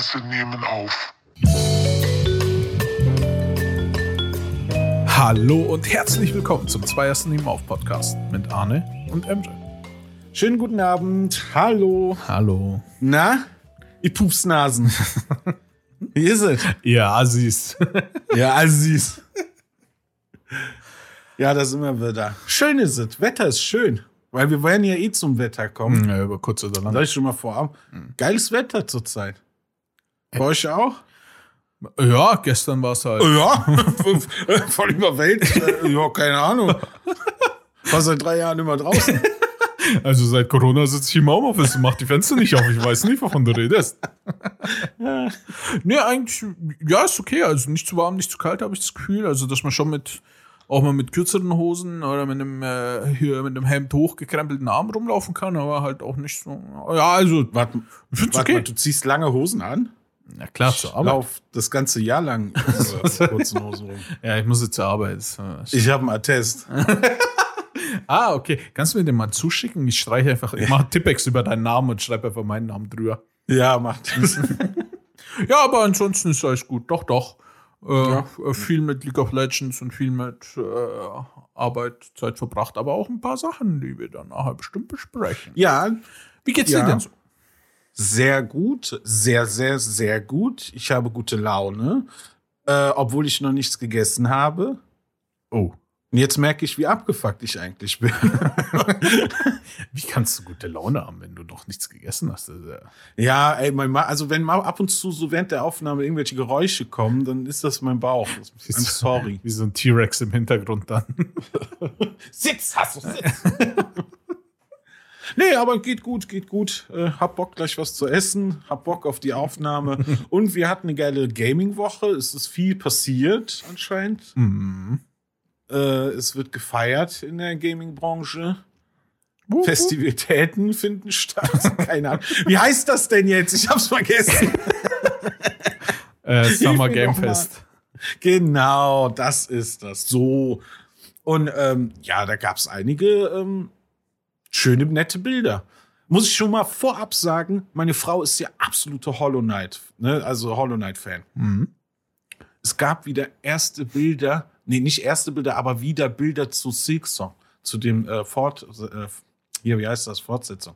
Erste nehmen auf. Hallo und herzlich willkommen zum Zweiersten Nehmen auf Podcast mit Arne und MJ. Schönen guten Abend. Hallo. Hallo. Na, ihr Pupsnasen. Wie ist es? Ja, Assis. Ja, Assis. Ja, da sind wir wieder. Schön ist es. Wetter ist schön. Weil wir wollen ja eh zum Wetter kommen. Ja, über kurz oder lang. Soll ich schon mal vorab? Geiles Wetter zurzeit. Bei euch auch? Ja, gestern war es halt. Ja, voll überwältigt. Ja, keine Ahnung. War seit drei Jahren immer draußen. Also seit Corona sitze ich im Homeoffice und mach die Fenster nicht auf. Ich weiß nicht, wovon du redest. nee, eigentlich, ja, ist okay. Also nicht zu warm, nicht zu kalt, habe ich das Gefühl. Also, dass man schon mit, auch mal mit kürzeren Hosen oder mit einem, äh, hier mit einem Hemd hochgekrempelten Arm rumlaufen kann, aber halt auch nicht so. Ja, also, Warte, warte okay. mal, du ziehst lange Hosen an? Na klar, zur Ich Arbeit. lauf das ganze Jahr lang in kurzen Hosen rum. Ja, ich muss jetzt zur Arbeit. Äh, Ich habe einen Attest. Ah, okay. Kannst du mir den mal zuschicken? Ich streiche einfach, ich mache Tippex über deinen Namen und schreibe einfach meinen Namen drüber. Ja, macht das. Ja, aber ansonsten ist alles gut. Doch, doch. Äh, Ja. äh, Viel mit League of Legends und viel mit äh, Arbeit, Zeit verbracht, aber auch ein paar Sachen, die wir dann nachher bestimmt besprechen. Ja, Wie geht's Ja. dir denn so? Sehr gut. Sehr, sehr, sehr gut. Ich habe gute Laune. Äh, obwohl ich noch nichts gegessen habe. Oh. Und jetzt merke ich, wie abgefuckt ich eigentlich bin. Wie kannst du gute Laune haben, wenn du noch nichts gegessen hast? Ja, ey, mein Ma also wenn mal ab und zu so während der Aufnahme irgendwelche Geräusche kommen, dann ist das mein Bauch. I'm sorry. Wie so ein T-Rex im Hintergrund dann. Sitz, hast du Sitz. nee, aber geht gut, geht gut. Äh, hab Bock gleich was zu essen, hab Bock auf die Aufnahme. Und wir hatten eine geile Gaming-Woche. Es ist viel passiert anscheinend. Mhm. Äh, es wird gefeiert in der Gaming-Branche. Festivitäten finden statt. Keine Ahnung. Wie heißt das denn jetzt? Ich hab's vergessen. Äh, Summer Game. Fest. Genau, das ist das. So. Und ähm, ja, da gab's einige ähm, schöne, nette Bilder. Muss ich schon mal vorab sagen, meine Frau ist ja absolute Hollow Knight, ne? also Hollow Knight-Fan. Mhm. Es gab wieder erste Bilder, nee, nicht erste Bilder, aber wieder Bilder zu Silksong, zu dem äh, Fort, äh, hier, wie heißt das, Fortsetzung.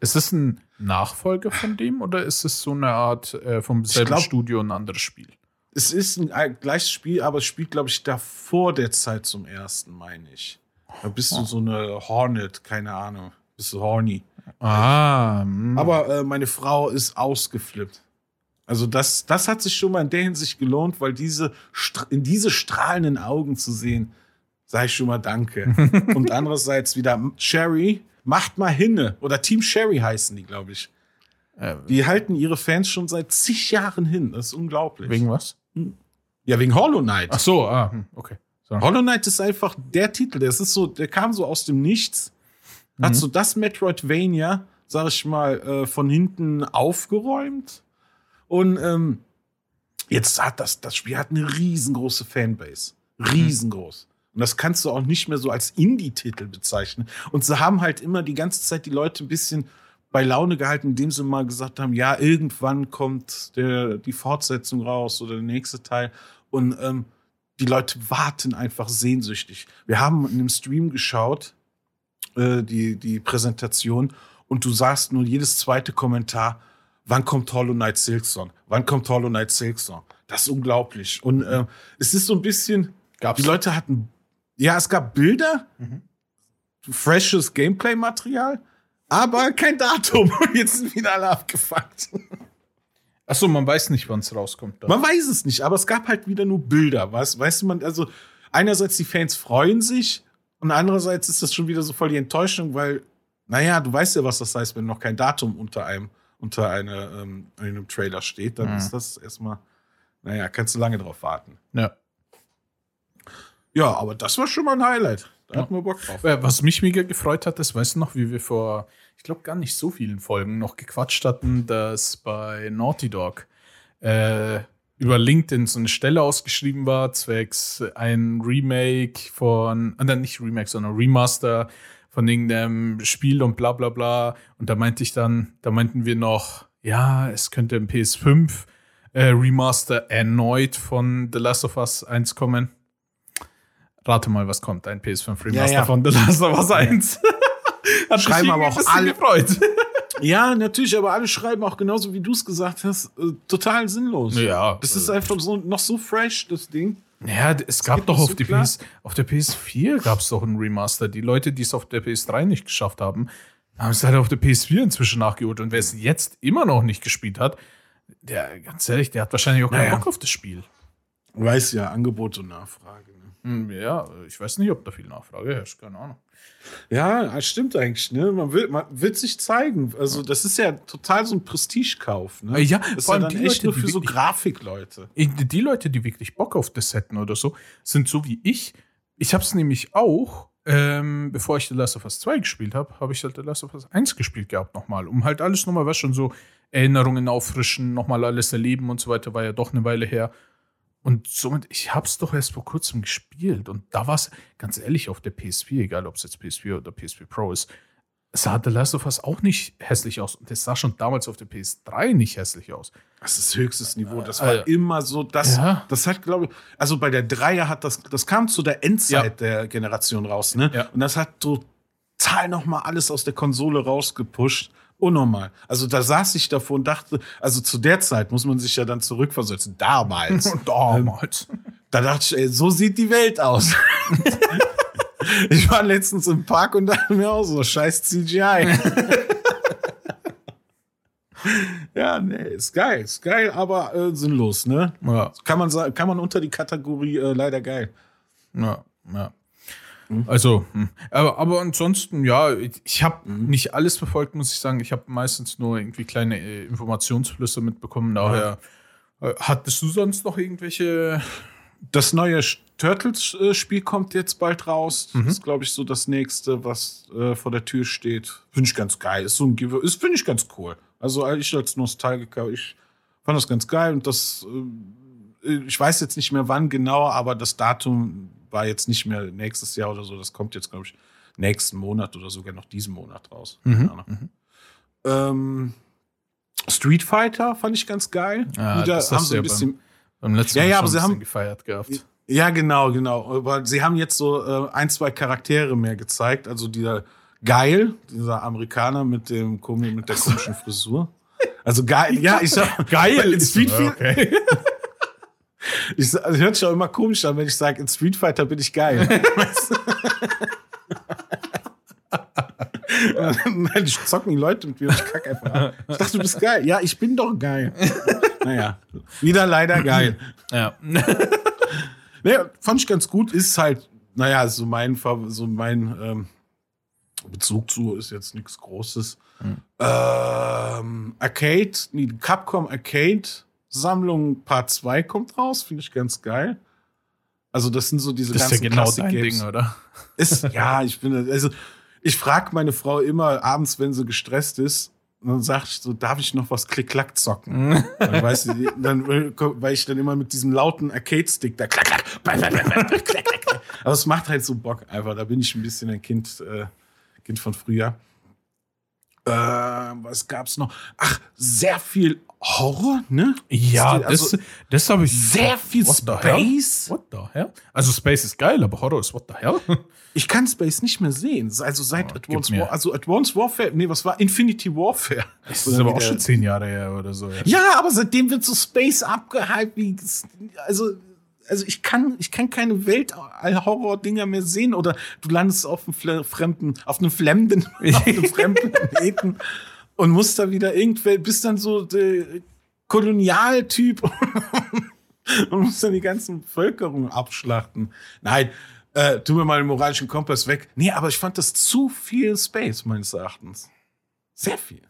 Ist es ein Nachfolger von dem oder ist es so eine Art äh, vom selben glaub- Studio ein anderes Spiel? Es ist ein gleiches Spiel, aber es spielt, glaube ich, davor der Zeit zum ersten, meine ich. Da bist du so eine Hornet, keine Ahnung. Bist du horny. Ah, mh. Aber äh, meine Frau ist ausgeflippt. Also das, das hat sich schon mal in der Hinsicht gelohnt, weil diese in diese strahlenden Augen zu sehen, sage ich schon mal Danke. Und andererseits wieder Sherry, macht mal hinne. Oder Team Sherry heißen die, glaube ich. äh, Die halten ihre Fans schon seit zig Jahren hin. Das ist unglaublich. wegen was? ja, wegen Hollow Knight. Ach so, ah, hm, okay. So. Hollow Knight ist einfach der Titel. Das ist so, der kam so aus dem Nichts. Hat so das Metroidvania, sag ich mal, äh, von hinten aufgeräumt. Und ähm, jetzt hat das, das Spiel hat eine riesengroße Fanbase. Riesengroß. Und das kannst du auch nicht mehr so als Indie-Titel bezeichnen. Und sie haben halt immer die ganze Zeit die Leute ein bisschen bei Laune gehalten, indem sie mal gesagt haben, ja, irgendwann kommt der, die Fortsetzung raus oder der nächste Teil. Und ähm, die Leute warten einfach sehnsüchtig. Wir haben in einem Stream geschaut, äh, die, die Präsentation, und du sagst nur jedes zweite Kommentar, wann kommt Hollow Knight Silksong? Wann kommt Hollow Knight Silksong? Das ist unglaublich. Und äh, es ist so ein bisschen, Gab's? die Leute hatten, ja, es gab Bilder, freshes Gameplay-Material, aber kein Datum. Und jetzt sind wieder alle abgefuckt. Ach so, man weiß nicht, wann es rauskommt. dann. Man weiß es nicht, aber es gab halt wieder nur Bilder. Weißt, weißt du, man, also einerseits die Fans freuen sich und andererseits ist das schon wieder so voll die Enttäuschung, weil, naja, du weißt ja, was das heißt, wenn noch kein Datum unter einem, unter eine, ähm, einem Trailer steht, dann Mhm. ist das erstmal, naja, kannst du lange drauf warten. Ja. Ja, aber das war schon mal ein Highlight. Da hatten wir Bock drauf. Äh, Was mich mega gefreut hat, das weißt du noch, wie wir vor, ich glaube, gar nicht so vielen Folgen noch gequatscht hatten, dass bei Naughty Dog äh, über LinkedIn so eine Stelle ausgeschrieben war, zwecks ein Remake von, äh, nein, nicht Remake, sondern Remaster von irgendeinem Spiel und bla bla bla. Und da meinte ich dann, da meinten wir noch, ja, es könnte im PS5 äh, Remaster erneut von The Last of Us 1 kommen. Rate mal, was kommt. Ein PS5 Remaster Ja, ja. von The Last of Us 1. Hat Schreiben aber auch alle- gefreut. Ja, natürlich, aber alle schreiben auch genauso, wie du es gesagt hast, äh, total sinnlos. Ja. Das ist einfach so noch so fresh, das Ding. Ja, es gab doch auf, so. PS, auf der PS4 gab es doch einen Remaster. Die Leute, die es auf der PS3 nicht geschafft haben, haben es halt auf der PS4 inzwischen nachgeholt. Und wer es jetzt immer noch nicht gespielt hat, der, ganz ehrlich, der hat wahrscheinlich auch keinen Naja. Bock auf das Spiel. Weiß ja, Angebot und Nachfrage. Ne? Hm, Ja, ich weiß nicht, ob da viel Nachfrage herrscht, keine Ahnung. Ja, das stimmt eigentlich, ne? Man will, man wird sich zeigen. Also, das ist ja total so ein Prestigekauf, ne? Äh, ja, das ist vor ja allem dann die echt Leute, nur die für so Grafikleute. Die Leute, die wirklich Bock auf das hätten oder so, sind so wie ich. Ich habe es nämlich auch, ähm, bevor ich The Last of Us 2 gespielt habe, habe ich halt The Last of Us 1 gespielt gehabt nochmal, um halt alles nochmal, was schon so Erinnerungen auffrischen, nochmal alles erleben und so weiter, war ja doch eine Weile her. Und somit, ich habe es doch erst vor kurzem gespielt und da war es, ganz ehrlich, auf der PS4, egal ob es jetzt PS4 oder PS4 Pro ist, sah The Last of Us auch nicht hässlich aus. Und das sah schon damals auf der PS3 nicht hässlich aus. Das ist höchstes Niveau. Das Äh, war immer so, das, ja. das hat, glaube ich, also bei der Dreier hat das, das kam zu der Endzeit der Generation raus, ne? Ja. Und das hat total nochmal alles aus der Konsole rausgepusht. Unnormal. Also da saß ich davor und dachte, also zu der Zeit muss man sich ja dann zurückversetzen. Damals. damals. Da dachte ich, ey, so sieht die Welt aus. ich war letztens im Park und dachte mir auch so, scheiß CGI. ja, nee, ist geil, ist geil, aber äh, sinnlos, ne? ja. Kann man, kann man unter die Kategorie äh, leider geil. Ja, ja. Also, hm. aber, aber ansonsten, ja, ich- habe nicht alles verfolgt, muss ich sagen. Ich habe meistens nur irgendwie kleine äh, Informationsflüsse mitbekommen. Daher äh, hattest du sonst noch irgendwelche. Das neue Turtles-Spiel kommt jetzt bald raus. Das ist, glaube ich, so das nächste, was äh, vor der Tür steht. Finde ich ganz geil. Ist so ein Give ist finde ich ganz cool. Also ich als Nostalgiker, ich fand das ganz geil und das, äh, ich weiß jetzt nicht mehr wann genau, aber das Datum war jetzt nicht mehr nächstes Jahr oder so. Das kommt jetzt, glaube ich, nächsten Monat oder sogar noch diesen Monat raus. Keine Ahnung. Ähm, Street Fighter fand ich ganz geil. Ja, Wieder haben sie ein bisschen. Beim letzten Ja, Mal ja, aber sie haben- gefeiert gehabt. Ja, genau, genau. Aber sie haben jetzt so äh, ein, zwei Charaktere mehr gezeigt. Also dieser Geil, dieser Amerikaner mit dem komi- mit der komischen Frisur. Also geil, ja, ich sag Geil in Street Fighter. okay. Ich, also hört sich auch immer komisch an, wenn ich sage, in Street Fighter bin ich geil. Nein, ich zocken die Leute mit mir und ich kacke einfach ab. Ich dachte, du bist geil. Ja, ich bin doch geil. Naja, wieder leider geil. Ja. Nee, fand ich ganz gut. Ist halt, naja, so mein, so mein ähm, Bezug zu ist jetzt nichts Großes. Ähm, Arcade, die Capcom Arcade Sammlung Part 2 kommt raus, finde ich ganz geil. Also, das sind so diese Das ist ja ganzen genau dein Classic-Games. Ding, oder? Ist, ja, ich bin, also, ich frage meine Frau immer abends, wenn sie gestresst ist, und dann sag ich so, darf ich noch was Klick-Klack zocken? dann, weiß sie, dann, weil ich dann immer mit diesem lauten Arcade-Stick da klack, klack, klack, klack, klack, klack, klack. Aber es macht halt so Bock einfach. Da bin ich ein bisschen ein Kind, äh, Kind von früher. Äh, was gab's noch? Ach, sehr viel Horror, ne? Ja, Also, das, das habe ich. sehr viel What the? Space. What the hell? Also Space ist geil, aber Horror ist what the hell? Ich kann Space nicht mehr sehen. Also seit Oh, Advanced mir. War, also Advanced Warfare, nee, was war? Infinity Warfare. Das ist aber auch schon zehn Jahre her oder so. Ja. Ja, aber seitdem wird so Space abgehypt, wie, also, also ich kann, ich kann keine Welthorror-Dinger mehr sehen oder du landest auf einem fremden, auf einem fremden, auf einem fremden Planeten und musst da wieder irgendwer, bist dann so der Kolonialtyp und musst dann die ganzen Bevölkerung abschlachten. Nein, äh, tu mir mal den moralischen Kompass weg. Nee, aber ich fand das zu viel Space, meines Erachtens. Sehr viel.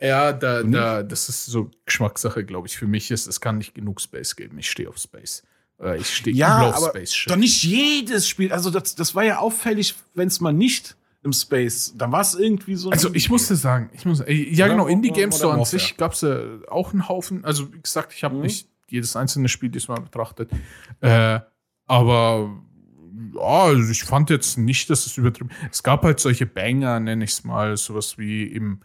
Ja, da, da, das ist so Geschmackssache, glaube ich. Für mich ist, es kann nicht genug Space geben. Ich stehe auf Space. Äh, Ich stehe Ja, auf aber Space Shit. doch nicht jedes Spiel. Also das, das war ja auffällig, wenn es mal nicht im Space, dann war es irgendwie so. Also ich musste sagen, ich muss, äh, ja Oder- genau, Indie Games oder so an sich gab es ja auch einen Haufen. Also wie gesagt, ich habe Mhm. nicht jedes einzelne Spiel diesmal betrachtet. Äh, aber ja, also ich fand jetzt nicht, dass es übertrieben. Es gab halt solche Banger, nenne ich es mal, sowas wie im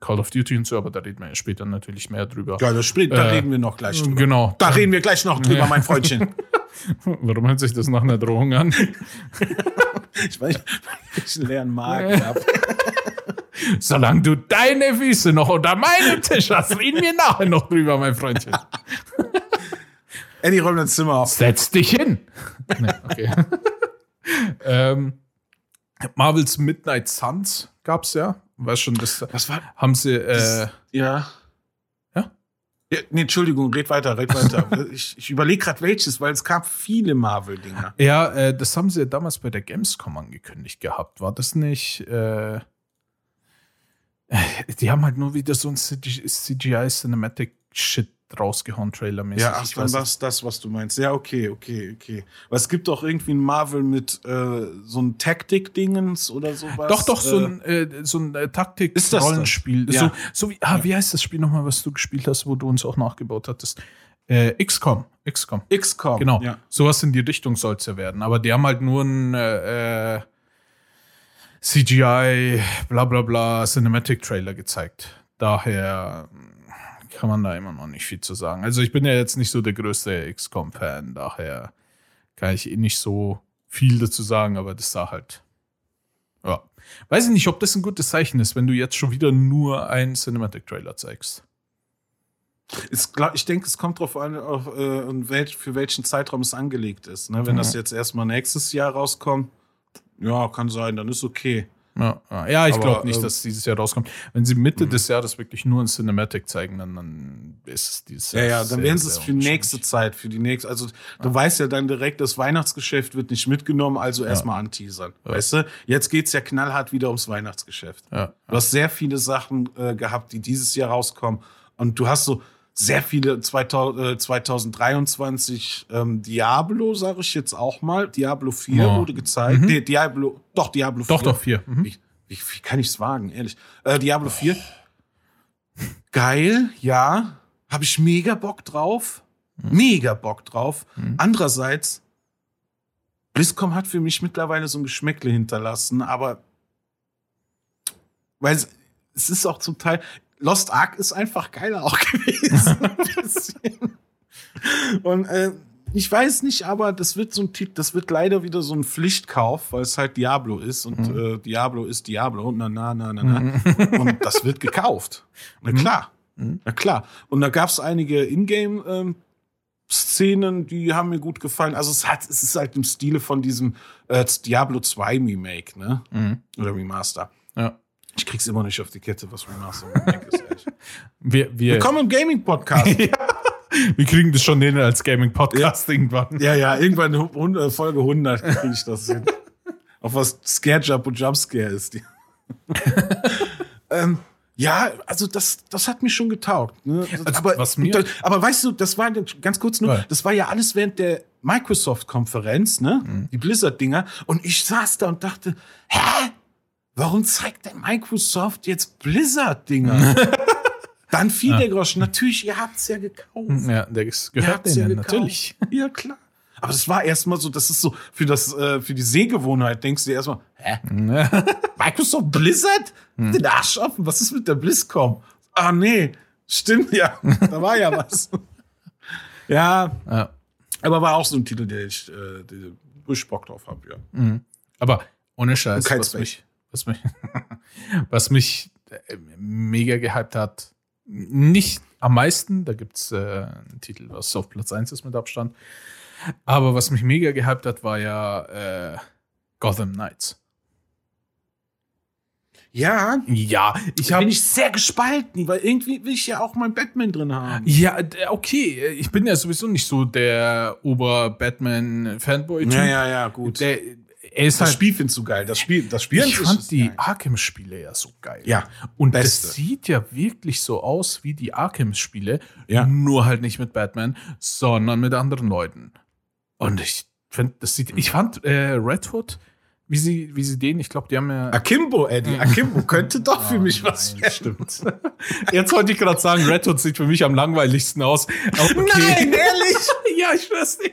Call of Duty und so, aber da reden wir ja später natürlich mehr drüber. Ja, das spielt, da Äh, reden wir noch gleich drüber. Genau. Da reden wir gleich noch drüber, mein Freundchen. Warum hört sich das nach einer Drohung an? Ich weiß, ich einen leeren Magen habe. Solange du deine Füße noch unter meinem Tisch hast, reden wir nachher noch drüber, mein Freundchen. Eddie, räum dein Zimmer auf. Setz dich hin. nee, okay. ähm, Marvels Midnight Suns gab's ja. Weißt schon, das Was war? haben sie. Äh, Ja. Ja? Ja nee, Entschuldigung, red weiter, red weiter. ich ich überlege gerade welches, weil es gab viele Marvel-Dinger. ja, äh, das haben sie ja damals bei der Gamescom angekündigt gehabt. War das nicht? Äh, die haben halt nur wieder so ein CGI Cinematic Shit rausgehauen, trailermäßig. Ja, ach, dann war es das, was du meinst. Ja, okay, okay, okay. Aber es gibt doch irgendwie ein Marvel mit äh, so ein Taktik-Dingens oder sowas. Doch, doch, so Äh, ein, äh, so ein äh? Taktik-Rollenspiel. Ja. So, so wie, ah, wie heißt das Spiel nochmal, was du gespielt hast, wo du uns auch nachgebaut hattest? Äh, XCOM. XCOM. XCOM. Genau. Ja. Sowas in die Richtung soll es ja werden. Aber die haben halt nur ein äh, äh, CGI, bla bla bla, Cinematic-Trailer gezeigt. Daher kann man da immer noch nicht viel zu sagen. Also ich bin ja jetzt nicht so der größte XCOM-Fan, daher kann ich eh nicht so viel dazu sagen, aber das sah halt. Ja. Weiß ich nicht, ob das ein gutes Zeichen ist, wenn du jetzt schon wieder nur einen Cinematic-Trailer zeigst. Ich denke, es kommt darauf an, auf, äh, für welchen Zeitraum es angelegt ist. Ne? Wenn Mhm. das jetzt erstmal nächstes Jahr rauskommt, ja, kann sein, dann ist okay. Ja, ja. ja ich glaube nicht, ähm, dass es dieses Jahr rauskommt. Wenn sie Mitte des Jahres wirklich nur ein Cinematic zeigen, dann, dann ist es dieses Ja, Jahr. ja, dann sehr, werden sie es für nächste unwahrscheinlich. Zeit, für die nächste. Also, du weißt ja dann direkt, das Weihnachtsgeschäft wird nicht mitgenommen, also erstmal anteasern. Weißt du? Jetzt geht's ja knallhart wieder ums Weihnachtsgeschäft. Ja, Du hast sehr viele Sachen äh, gehabt, die dieses Jahr rauskommen. Und du hast so sehr viele 2000, äh, 2023 ähm, Diablo, sage ich jetzt auch mal. Diablo 4 Ja. wurde gezeigt. Nee, Diablo, doch, Diablo 4. Doch, doch, vier. Mhm. Wie, wie, wie kann ich es wagen, ehrlich? Äh, Diablo 4. Geil, ja. Habe ich mega Bock drauf. Mega Bock drauf. Andererseits, BlizzCon hat für mich mittlerweile so ein Geschmäckle hinterlassen, aber weil es ist auch zum Teil, Lost Ark ist einfach geiler auch gewesen. Und äh, ich weiß nicht, aber das wird so ein Titel, das wird leider wieder so ein Pflichtkauf, weil es halt Diablo ist und äh, Diablo ist Diablo und na na na na na. Und das wird gekauft. Na klar. Na klar. Und da gab es einige Ingame ähm, Szenen, die haben mir gut gefallen. Also es hat, es ist halt im Stile von diesem äh, Diablo 2 Remake, ne? Mhm. Oder Remaster. Ja. Ich krieg's immer nicht auf die Kette, was Remaster und Remake ist. Wir, wir, Willkommen im Gaming-Podcast. wir kriegen das schon hin als Gaming-Podcast irgendwann. Ja, ja, irgendwann hund- äh, Folge 100 kriege ich das hin. Auf was Scare Jump und Jumpscare ist. Ähm, ja, also das, das hat mich schon getaugt. Ne? Also, aber, was mir- das, aber weißt du, das war ganz kurz nur, Ja. das war ja alles während der Microsoft-Konferenz, ne? Mhm. Die Blizzard-Dinger. Und ich saß da und dachte, hä? Warum zeigt denn Microsoft jetzt Blizzard-Dinger? Dann fiel der Groschen. Natürlich, ihr habt's ja gekauft. Ja, das Ihr gehört ja denen gekauft. natürlich. Ja, klar. Aber das war erstmal so, das ist so, für, das, äh, für die Sehgewohnheit denkst du dir erstmal, hä? Microsoft Blizzard? Den Arsch offen, was ist mit der BlizzCon? Ah, nee, stimmt ja, da war ja was. ja, Ja. aber war auch so ein Titel, der ich, äh, der, ich Bock drauf habe, ja. Aber ohne Scheiß, was mich, was mich, was mich äh, mega gehypt hat, nicht am meisten, da gibt's äh, einen Titel, was auf Platz 1 ist mit Abstand, aber was mich mega gehypt hat, war ja äh, Gotham Knights. Ja, Ja, ich habe bin ich sehr gespalten, weil irgendwie will ich ja auch meinen Batman drin haben. Ja, okay. Ich bin ja sowieso nicht so der Ober-Batman-Fanboy. Ja, ja, ja, gut. Der, er das halt, Spiel findest du geil. Das Spiel, das Spiel ich fand die. Arkham-Spiele ja so geil. Ja, Und beste. das sieht ja wirklich so aus wie die Arkham-Spiele, Ja. nur halt nicht mit Batman, sondern mit anderen Leuten. Und ich finde, das sieht, ich fand äh, Red Hood, wie sie, wie sie den, ich glaube, die haben ja. Akimbo, Eddie. Akimbo könnte doch für mich was Nein, werden. stimmt. Jetzt wollte ich gerade sagen, Red Hood sieht für mich am langweiligsten aus. Okay. Nein, ehrlich? ja, ich schwör's dir.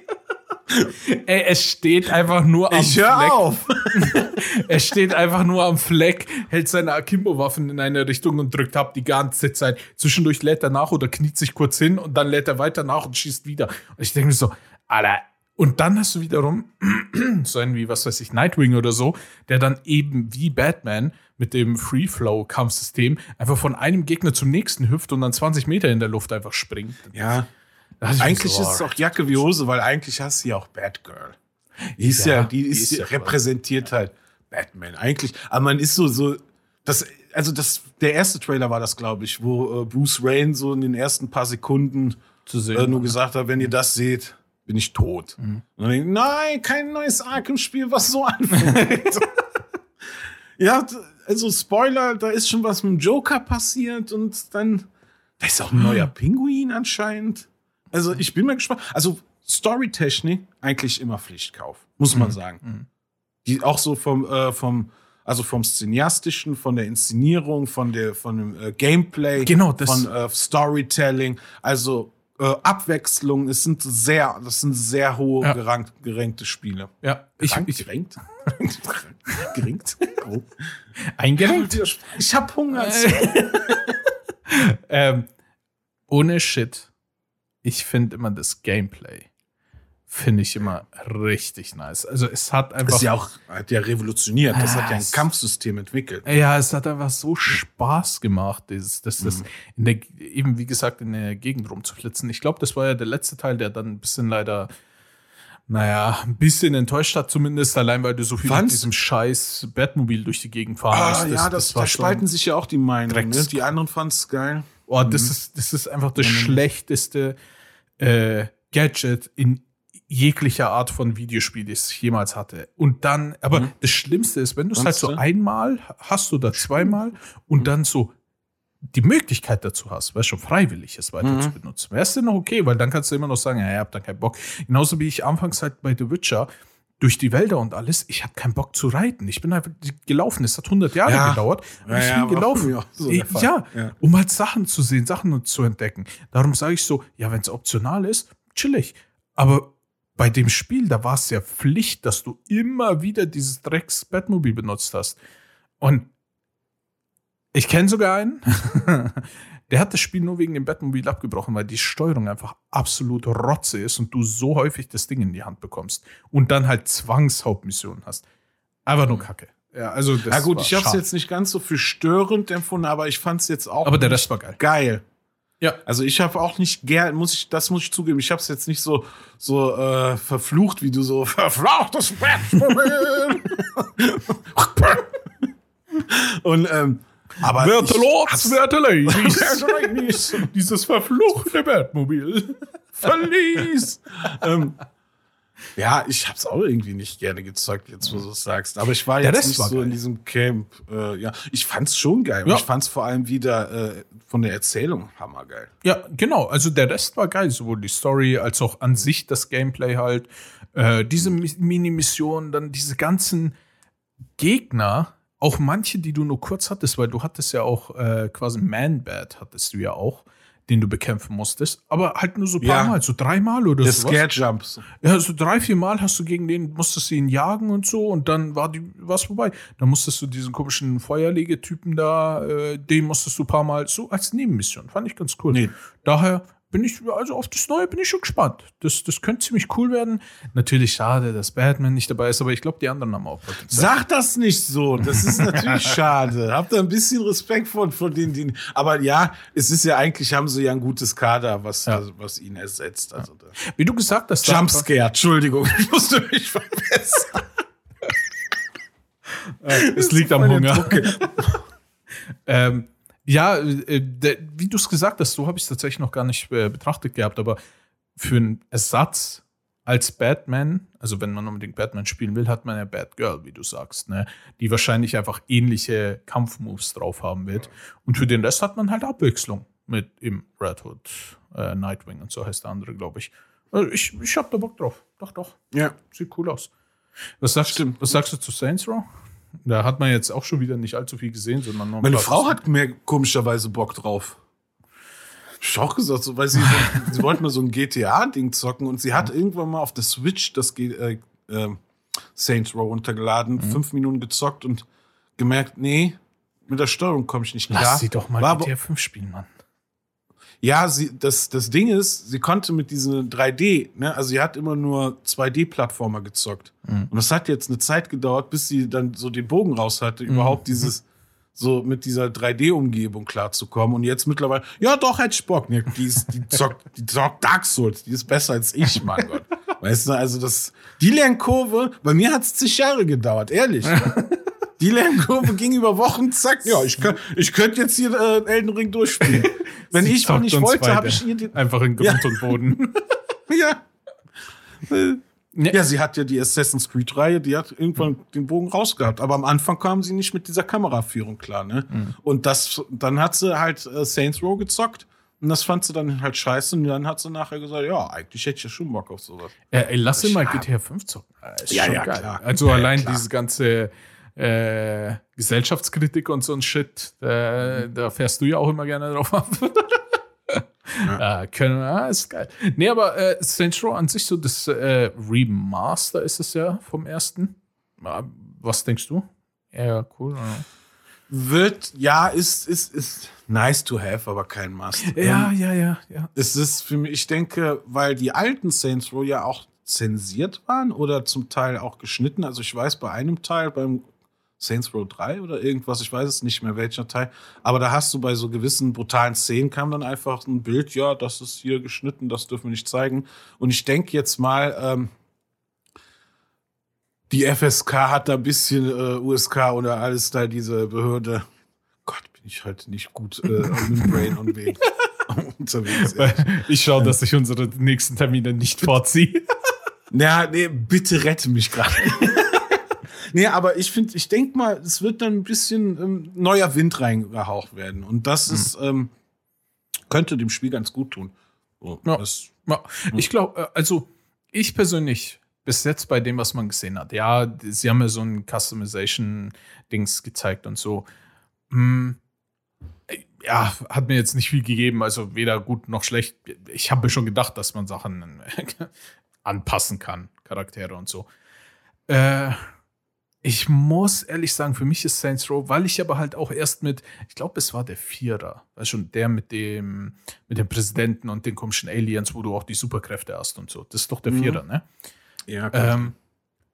Ey, es steht einfach nur am Ich hör Fleck. auf. Er steht einfach nur am Fleck, hält seine Akimbo-Waffen in eine Richtung und drückt ab die ganze Zeit. Zwischendurch lädt er nach oder kniet sich kurz hin und dann lädt er weiter nach und schießt wieder. Und ich denke mir so, Alter. Und dann hast du wiederum so einen wie, was weiß ich, Nightwing oder so, der dann eben wie Batman mit dem Free-Flow-Kampfsystem einfach von einem Gegner zum nächsten hüpft und dann 20 Meter in der Luft einfach springt. Ja, eigentlich so, ist es auch Jacke wie Hose, weil eigentlich hast du ja auch Batgirl. Die ist Ja, ja, die die ist, ist ja repräsentiert halt Batman. Eigentlich, aber man ist so, so, das, also das, der erste Trailer war das, glaube ich, wo äh, Bruce Wayne so in den ersten paar Sekunden zu sehen. äh, nur gesagt hat, wenn ihr das seht, bin ich tot. Und dann ich, nein, kein neues Arkham-Spiel, was so anfängt. ja, also Spoiler, da ist schon was mit dem Joker passiert und dann, da ist auch ein neuer Pinguin anscheinend. Also ich bin mal gespannt. Also Storytechnik eigentlich immer Pflichtkauf, muss man sagen. Die auch so vom, äh, vom, also vom Cineastischen, von der Inszenierung, von der, von dem äh, Gameplay, Genau, das- von äh, Storytelling, also äh, Abwechslung. Es sind sehr, das sind sehr hohe Ja. gerankt, gerankte Spiele. ja, ich, Gerankt? ich, gerankt? Geringt? Oh. eingerenkt. Ich hab Hunger. ähm, ohne Shit. Ich finde immer das Gameplay finde ich immer richtig nice. Also es hat einfach Das ist ja auch, hat ja revolutioniert. Das hat ja ein Kampfsystem entwickelt. Ja, es hat einfach so Spaß gemacht, dieses, das, Mhm. das in der, eben wie gesagt, in der Gegend rumzuflitzen. Ich glaube, das war ja der letzte Teil, der dann ein bisschen leider, naja, ein bisschen enttäuscht hat, zumindest allein, weil du so viel mit Fandst- diesem scheiß Batmobil durch die Gegend fahren Ah, musst. ja, das, war da spalten sich ja auch die Meinungen. Ne? Die anderen fanden es geil. Oh, Mhm. das ist, das ist einfach das schlechteste äh, Gadget in jeglicher Art von Videospiel, das ich jemals hatte. Und dann, aber Mhm. das Schlimmste ist, wenn du es halt so du? einmal hast oder zweimal und Mhm. dann so die Möglichkeit dazu hast, weißt schon freiwillig es weiter Mhm. zu benutzen, wärst du noch okay, weil dann kannst du immer noch sagen, ja, ich hab da keinen Bock. Genauso wie ich anfangs halt bei The Witcher durch die Wälder und alles, ich habe keinen Bock zu reiten. Ich bin einfach gelaufen. Es hat 100 Jahre Ja. gedauert. Ja, ich bin gelaufen. so ja, Ja. um halt Sachen zu sehen, Sachen zu entdecken. Darum sage ich so, ja, wenn es optional ist, chillig. Aber bei dem Spiel, da war es ja Pflicht, dass du immer wieder dieses Drecks Batmobil benutzt hast. Und ich kenne sogar einen, der hat das Spiel nur wegen dem Batmobil abgebrochen, weil die Steuerung einfach absolut Rotze ist und du so häufig das Ding in die Hand bekommst und dann halt Zwangshauptmissionen hast. Einfach nur Kacke. Ja, also das Ja gut, ich habe es jetzt nicht ganz so für störend empfunden, aber ich fand es jetzt auch Aber der Rest war geil. geil. Ja. Also ich habe auch nicht gern, muss ich, das muss ich zugeben, ich habe es jetzt nicht so so äh, verflucht, wie du so verfluchtes Batmobil. Und ähm, aber Werte Lords, werte Ladies. Dieses verfluchte Batmobil. Verlies. ähm, ja, ich hab's auch irgendwie nicht gerne gezockt, jetzt wo du es sagst. Aber ich war Der jetzt nicht war so geil. in diesem Camp. Äh, ja, ich fand's schon geil. Ja. Ich fand's vor allem wieder äh, von der Erzählung hammergeil. Ja, genau. Also der Rest war geil, sowohl die Story als auch an sich das Gameplay halt. Äh, diese Mi- Mini-Missionen, dann diese ganzen Gegner, auch manche, die du nur kurz hattest, weil du hattest ja auch äh, quasi Man-Bat, hattest du ja auch, den du bekämpfen musstest. Aber halt nur so ein paar Ja. Mal, so dreimal oder Der so. Scare Jumps. Ja, so drei, vier Mal hast du gegen den, musstest du ihn jagen und so und dann war die was vorbei. Dann musstest du diesen komischen Feuerlegetypen da, äh, den musstest du ein paar Mal so als Nebenmission. Fand ich ganz cool. Nee. Daher bin ich, also auf das Neue bin ich schon gespannt. Das, das könnte ziemlich cool werden. Natürlich schade, dass Batman nicht dabei ist, aber ich glaube, die anderen haben auch Potenzial. Sag das nicht so. Das ist natürlich schade. Habt da ein bisschen Respekt vor, vor denen, die. Aber ja, es ist ja eigentlich, haben sie ja ein gutes Kader, was, Ja. was ihn ersetzt. Also da. Wie du gesagt hast, Jumpscare, Entschuldigung, ich musste mich verbessern. es liegt am Hunger. Ähm, ja, äh, wie du es gesagt hast, so habe ich es tatsächlich noch gar nicht äh, betrachtet gehabt, aber für einen Ersatz als Batman, also wenn man unbedingt Batman spielen will, hat man ja Batgirl, wie du sagst, ne? die wahrscheinlich einfach ähnliche Kampfmoves drauf haben wird. Und für den Rest hat man halt Abwechslung mit im Red Hood, äh, Nightwing und so heißt der andere, glaube ich. Also ich. Ich habe da Bock drauf. Doch, doch. Ja. Sieht cool aus. Was sagst, du, was sagst du zu Saints Row? Da hat man jetzt auch schon wieder nicht allzu viel gesehen, sondern nur ein Meine Frau hat mehr komischerweise Bock drauf. Ich auch gesagt, so, weil sie, sie wollten nur so ein GTA-Ding zocken und sie hat irgendwann mal auf der Switch das G äh, äh, Saints Row runtergeladen, Mhm. fünf Minuten gezockt und gemerkt, nee, mit der Steuerung komme ich nicht klar. Lass sie doch mal War GTA 5 spielen, Mann. Ja, sie, das, das Ding ist, sie konnte mit diesen 3D, ne, also sie hat immer nur 2D-Plattformer gezockt. Mhm. Und das hat jetzt eine Zeit gedauert, bis sie dann so den Bogen raus hatte, überhaupt dieses, so mit dieser 3D-Umgebung klarzukommen. Und jetzt mittlerweile, ja doch, hätte ich Bock. Ne, die, ist, die, zockt, die zockt Dark Souls, die ist besser als ich, mein Gott. Weißt du, also das, die Lernkurve, bei mir hat es zig Jahre gedauert, ehrlich. Die Lernkurve ging über Wochen, zack. Ja, ich, kann, ich könnte jetzt hier äh, Elden Ring durchspielen. Wenn Sie ich zockt nicht wollte, habe ich ihr den. Einfach in Grund und Boden. Ja. Ja, sie hat ja die Assassin's Creed-Reihe, die hat irgendwann den Bogen rausgehabt. Aber am Anfang kam sie nicht mit dieser Kameraführung klar, ne? Und das, dann hat sie halt äh, Saints Row gezockt. Und das fand sie dann halt scheiße. Und dann hat sie nachher gesagt, ja, eigentlich hätte ich ja schon Bock auf sowas. Äh, ey, lass ihn mal Ja. GTA 5 zocken. Äh, Ja, ja, geil. klar. Also Ja, ja, allein klar. diese ganze äh, Gesellschaftskritik und so ein Shit, äh, da fährst du ja auch immer gerne drauf ab. äh, können, ah, ist geil. Nee, aber äh, Saints Row an sich so das äh, Remaster ist es ja vom ersten. Ah, Was denkst du? Ja, cool. Oder? Wird, ja, ist, ist, ist nice to have, aber kein Must. Ja, Ähm, ja, ja, ja. es ist für mich, ich denke, weil die alten Saints Row ja auch zensiert waren oder zum Teil auch geschnitten. Also ich weiß bei einem Teil, beim Saints Row 3 oder irgendwas, ich weiß es nicht mehr welcher Teil, aber da hast du bei so gewissen brutalen Szenen kam dann einfach ein Bild, ja, das ist hier geschnitten, das dürfen wir nicht zeigen. Und ich denke jetzt mal, ähm, die FSK hat da ein bisschen äh, USK oder alles da, diese Behörde. Gott, bin ich halt nicht gut äh, mit Brain on Weg unterwegs. Ich schaue, dass ich unsere nächsten Termine nicht vorziehe. Ja, nee, bitte rette mich gerade. Nee, aber ich finde, ich denke mal, es wird dann ein bisschen ähm, neuer Wind reingehaucht werden. Und das Mhm. ist, ähm, könnte dem Spiel ganz gut tun. So, Ja. das, Ja, ich glaube, also ich persönlich, bis jetzt bei dem, was man gesehen hat, ja, sie haben ja so ein Customization-Dings gezeigt und so. Hm, ja, hat mir jetzt nicht viel gegeben, also weder gut noch schlecht. Ich habe mir schon gedacht, dass man Sachen anpassen kann, Charaktere und so. Äh, ich muss ehrlich sagen, für mich ist Saints Row, weil ich aber halt auch erst mit, ich glaube, es war der Vierer, weißt schon, der mit dem, mit dem Präsidenten und den komischen Aliens, wo du auch die Superkräfte hast und so. Das ist doch der Mhm. Vierer, ne? ja, kann Ähm,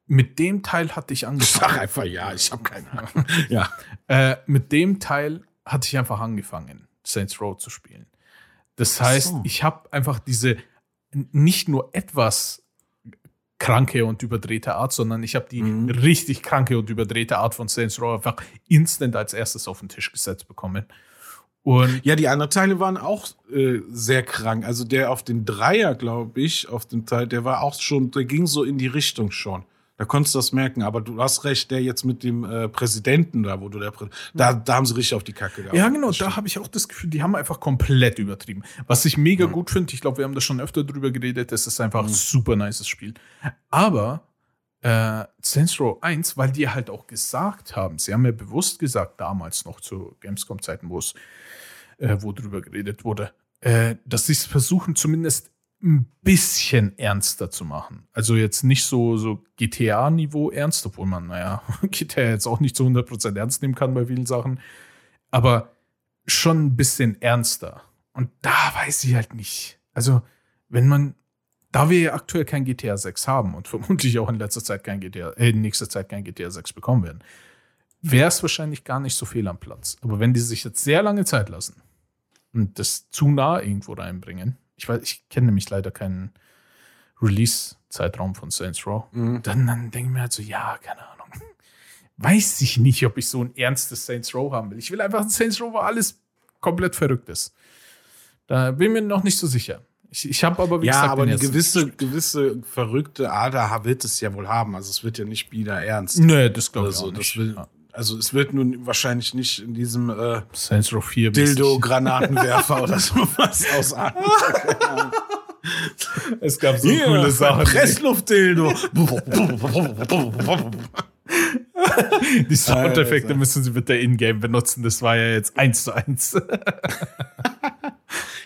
mit dem Teil hatte ich angefangen. sag einfach ja, ich habe keine Ahnung. ja. Äh, mit dem Teil hatte ich einfach angefangen, Saints Row zu spielen. Das heißt, so. ich habe einfach diese nicht nur etwas kranke und überdrehte Art, sondern ich habe die Mhm. richtig kranke und überdrehte Art von Saints Row einfach instant als erstes auf den Tisch gesetzt bekommen. Und Ja, die anderen Teile waren auch äh, sehr krank. Also der auf den Dreier, glaube ich, auf dem Teil, der war auch schon, der ging so in die Richtung schon. Da konntest du das merken. Aber du hast recht, der jetzt mit dem äh, Präsidenten da, wo du der Prä da, da haben sie richtig auf die Kacke gehauen. Ja, genau, da habe ich auch das Gefühl, die haben einfach komplett übertrieben. Was ich mega gut finde, ich glaube, wir haben da schon öfter drüber geredet, das ist einfach ein super nices Spiel. Aber äh, Saints Row 1, weil die halt auch gesagt haben, sie haben ja bewusst gesagt, damals noch zu Gamescom-Zeiten, wo es, äh, wo drüber geredet wurde, äh, dass sie es versuchen, zumindest ein bisschen ernster zu machen. Also jetzt nicht so, so GTA-Niveau ernst, obwohl man, naja, GTA jetzt auch nicht zu 100% ernst nehmen kann bei vielen Sachen, aber schon ein bisschen ernster. Und da weiß ich halt nicht. Also, wenn man, da wir ja aktuell kein GTA 6 haben und vermutlich auch in letzter Zeit kein GTA, äh, in nächster Zeit kein GTA 6 bekommen werden, wäre es wahrscheinlich gar nicht so fehl am Platz. Aber wenn die sich jetzt sehr lange Zeit lassen und das zu nah irgendwo reinbringen, ich weiß, ich kenne nämlich leider keinen Release-Zeitraum von Saints Row, Mhm. dann, dann denke ich mir halt so, ja, keine Ahnung. Weiß ich nicht, ob ich so ein ernstes Saints Row haben will. Ich will einfach ein Saints Row, wo alles komplett verrückt ist. Da bin ich mir noch nicht so sicher. Ich, ich habe aber, wie Ja, gesagt, aber eine gewisse, gewisse verrückte Ader wird es ja wohl haben. Also es wird ja nicht wieder ernst. Nee, das glaube ich so. auch Das nicht. will, Ja. Also es wird nun wahrscheinlich nicht in diesem äh, Saints Row 4 mäßig. Dildo-Granatenwerfer oder sowas ausarten. Es gab so Hier, coole Sachen. Pressluftdildo. Die Soundeffekte müssen sie bitte in-game benutzen. Das war ja jetzt eins zu eins.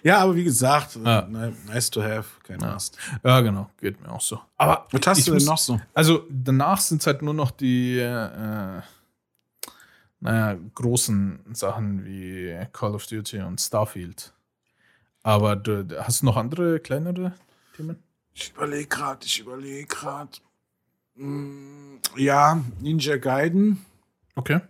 Ja, aber wie gesagt, ni- nice to have, kein Ja. Must. Ja, genau, geht mir auch so. Aber Was hast du denn noch so? Also danach sind es halt nur noch die, äh, naja, großen Sachen wie Call of Duty und Starfield. Aber du, hast du noch andere, kleinere Themen? Ich überlege gerade, ich überlege gerade. Ja, Ninja Gaiden, Okay.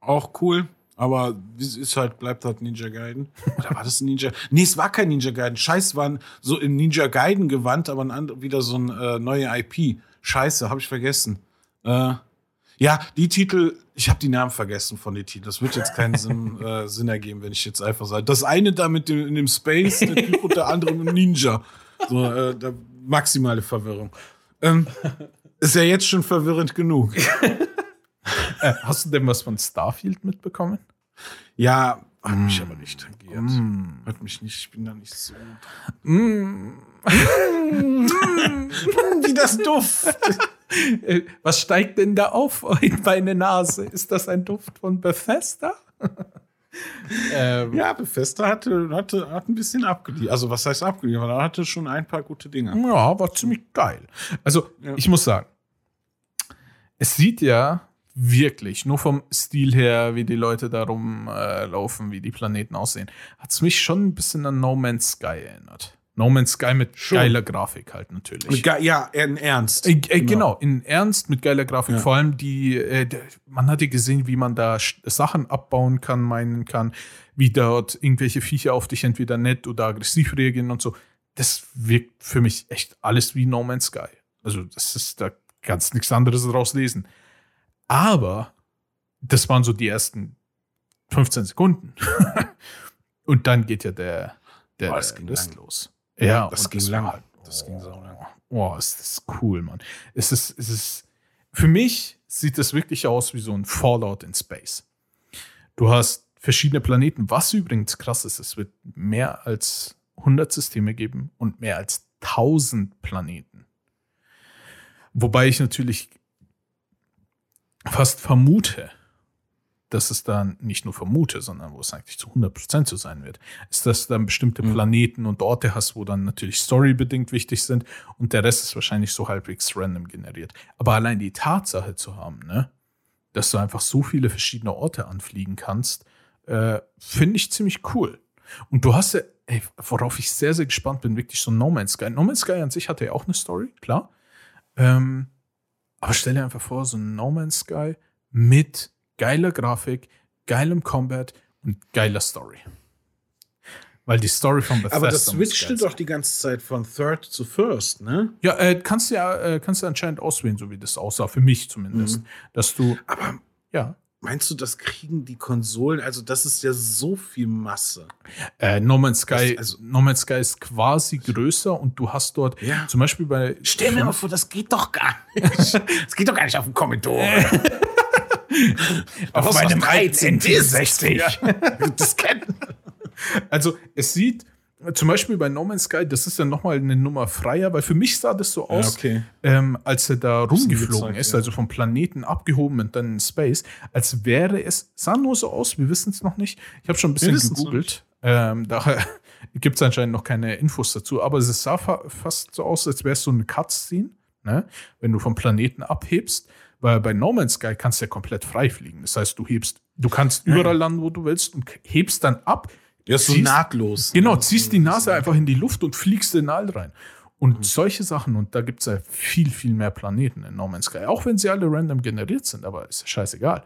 auch cool. Aber es ist halt, bleibt halt Ninja Gaiden. Oder war das ein Ninja? Nee, es war kein Ninja Gaiden. Scheiß, waren so in Ninja Gaiden gewandt, aber ein and- wieder so ein äh, neue IP. Scheiße, habe ich vergessen. Äh, ja, die Titel, ich habe die Namen vergessen von den Titeln. Das wird jetzt keinen Sinn, äh, Sinn ergeben, wenn ich jetzt einfach sage. Das eine da mit dem, in dem Space, der Typ und der andere ein Ninja. So, äh, da, maximale Verwirrung. Ähm, ist ja jetzt schon verwirrend genug. Äh, hast du denn was von Starfield mitbekommen? Ja, hat mich aber nicht tangiert. Mm. Hat mich nicht, ich bin da nicht so. Mm. Wie das Duft. Äh, Was steigt denn da auf in meine Nase? Ist das ein Duft von Bethesda? ähm, Ja, Bethesda hatte, hatte, hat ein bisschen abgeliefert. Also, was heißt abgeliefert? Er hatte schon ein paar gute Dinge. Ja, war ziemlich geil. Also, Ja. ich muss sagen, es sieht ja wirklich, nur vom Stil her, wie die Leute da rumlaufen, wie die Planeten aussehen, hat es mich schon ein bisschen an No Man's Sky erinnert. No Man's Sky mit Schon. geiler Grafik halt natürlich. Ge- Ja, in Ernst. Äh, äh, genau. in Ernst mit geiler Grafik. Ja. Vor allem die, äh, man hat ja gesehen, wie man da Sachen abbauen kann, meinen kann, wie dort irgendwelche Viecher auf dich entweder nett oder aggressiv reagieren und so. Das wirkt für mich echt alles wie No Man's Sky. Also, das ist, da kannst du nichts anderes daraus lesen. Aber das waren so die ersten 15 Sekunden. und dann geht ja der, der, Boah, das ging los. Ja, Das ging war lang. halt- Das ging so lang. Oh, ist das cool, Mann. Es ist, es ist, für mich sieht das wirklich aus wie so ein Fallout in Space. Du hast verschiedene Planeten, was übrigens krass ist. Es wird mehr als 100 Systeme geben und mehr als 1000 Planeten. Wobei ich natürlich fast vermute, dass es dann nicht nur vermute, sondern wo es eigentlich zu 100% so sein wird, ist, dass du dann bestimmte Mhm. Planeten und Orte hast, wo dann natürlich storybedingt wichtig sind und der Rest ist wahrscheinlich so halbwegs random generiert. Aber allein die Tatsache zu haben, ne, dass du einfach so viele verschiedene Orte anfliegen kannst, äh, finde ich ziemlich cool. Und du hast ja, ey, worauf ich sehr, sehr gespannt bin, wirklich so No Man's Sky. No Man's Sky an sich hatte ja auch eine Story, klar. Ähm, aber stell dir einfach vor, so ein No Man's Sky mit geiler Grafik, geilem Combat und geiler Story. Weil die Story von Bethesda Aber das switchte doch die ganze Zeit von Third zu First, ne? Ja, äh, kannst du ja, äh, kannst du anscheinend auswählen, so wie das aussah, für mich zumindest. Mhm. Dass du, Aber ja, meinst du, das kriegen die Konsolen? Also, das ist ja so viel Masse. äh, No Man's Sky, also- No Man's Sky ist quasi größer und du hast dort Ja. zum Beispiel bei Stell mir mal vor, das geht doch gar nicht. Das geht doch gar nicht auf dem Commodore. auf Was, meinem was, alten 13 N64. Das kennt. Also es sieht zum Beispiel bei No Man's Sky, das ist ja nochmal eine Nummer freier, weil für mich sah das so aus, okay. ähm, als er da rumgeflogen gezeigt, ist, ja. also vom Planeten abgehoben und dann in Space, als wäre es, sah nur so aus, wir wissen es noch nicht. Ich habe schon ein bisschen gegoogelt. Ähm, daher gibt es anscheinend noch keine Infos dazu, aber es sah fa fast so aus, als wäre es so eine Cutscene, ne? wenn du vom Planeten abhebst. Weil bei No Man's Sky kannst du ja komplett frei fliegen. Das heißt, du hebst, du kannst überall landen, wo du willst und hebst dann ab, Ja, so Ziehst- nahtlos. Genau, ziehst die Nase einfach in die Luft und fliegst in den All rein. Und Mhm. solche Sachen, und da gibt es ja viel, viel mehr Planeten in No Man's Sky, auch wenn sie alle random generiert sind, aber ist ja scheißegal.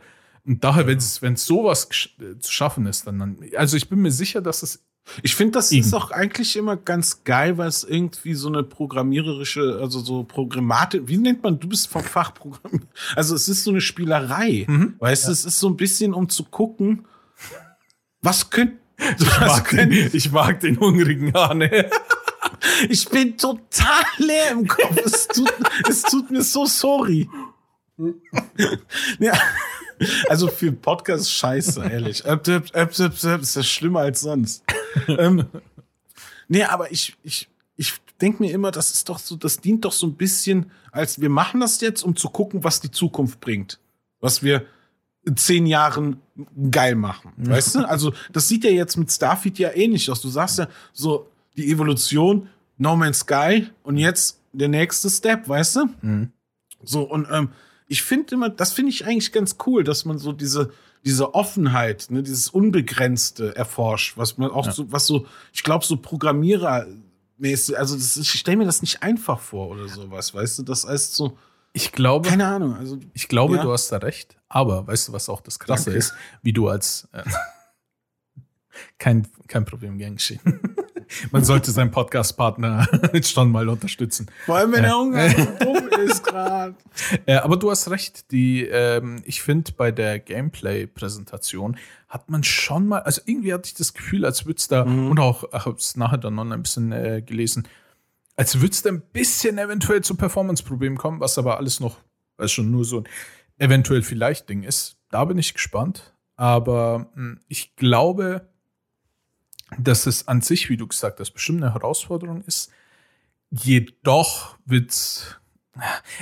Und daher, wenn es sowas äh, zu schaffen ist, dann, dann, also ich bin mir sicher, dass es, Ich finde, das Irgend- ist auch eigentlich immer ganz geil, weil es irgendwie so eine programmiererische, also so Programmatik, wie nennt man, du bist vom Fachprogramm. Also es ist so eine Spielerei. Mhm. Weißt du, es ist so ein bisschen, um zu gucken, was könnt, ich was mag, den, ich mag den hungrigen Hane. ich bin total leer im Kopf. Es tut, es tut mir so sorry. ja. Also für Podcast scheiße, ehrlich. Öp, öp, öp, öp, öp, Ist das schlimmer als sonst. ähm, nee, aber ich, ich, ich denke mir immer, das ist doch so, das dient doch so ein bisschen, als wir machen das jetzt, um zu gucken, was die Zukunft bringt. Was wir, in zehn Jahren geil machen. Weißt du? Also, das sieht ja jetzt mit Starfield ja ähnlich aus. Du sagst ja so, die Evolution, No Man's Sky und jetzt der nächste Step, weißt du? Mhm. So, und ähm, ich finde immer, das finde ich eigentlich ganz cool, dass man so diese, diese Offenheit, ne, dieses Unbegrenzte erforscht, was man auch Ja. so, was so, ich glaube, so Programmierermäßig, also das, ist- ich stelle mir das nicht einfach vor oder sowas, weißt du? Das heißt so, Ich glaube, keine Ahnung, also ich glaube, Ja. du hast da recht. Aber weißt du, was auch das Krasse Danke. ist? Wie du als äh, kein, kein Problem, gern geschehen. Man sollte seinen Podcast-Partner schon mal unterstützen. vor allem wenn Ja. Hunger so dumm ist gerade. Äh, aber du hast recht, die, ähm, ich finde, bei der Gameplay-Präsentation hat man schon mal, also irgendwie hatte ich das Gefühl, als würde es da, Mhm. und auch, ich habe es nachher dann noch ein bisschen äh, gelesen, als würde es da ein bisschen eventuell zu Performance-Problemen kommen, was aber alles noch, was schon nur so ein eventuell vielleicht Ding ist. Da bin ich gespannt. Aber mh, ich glaube, dass es an sich, wie du gesagt hast, bestimmt eine Herausforderung ist. Jedoch wird's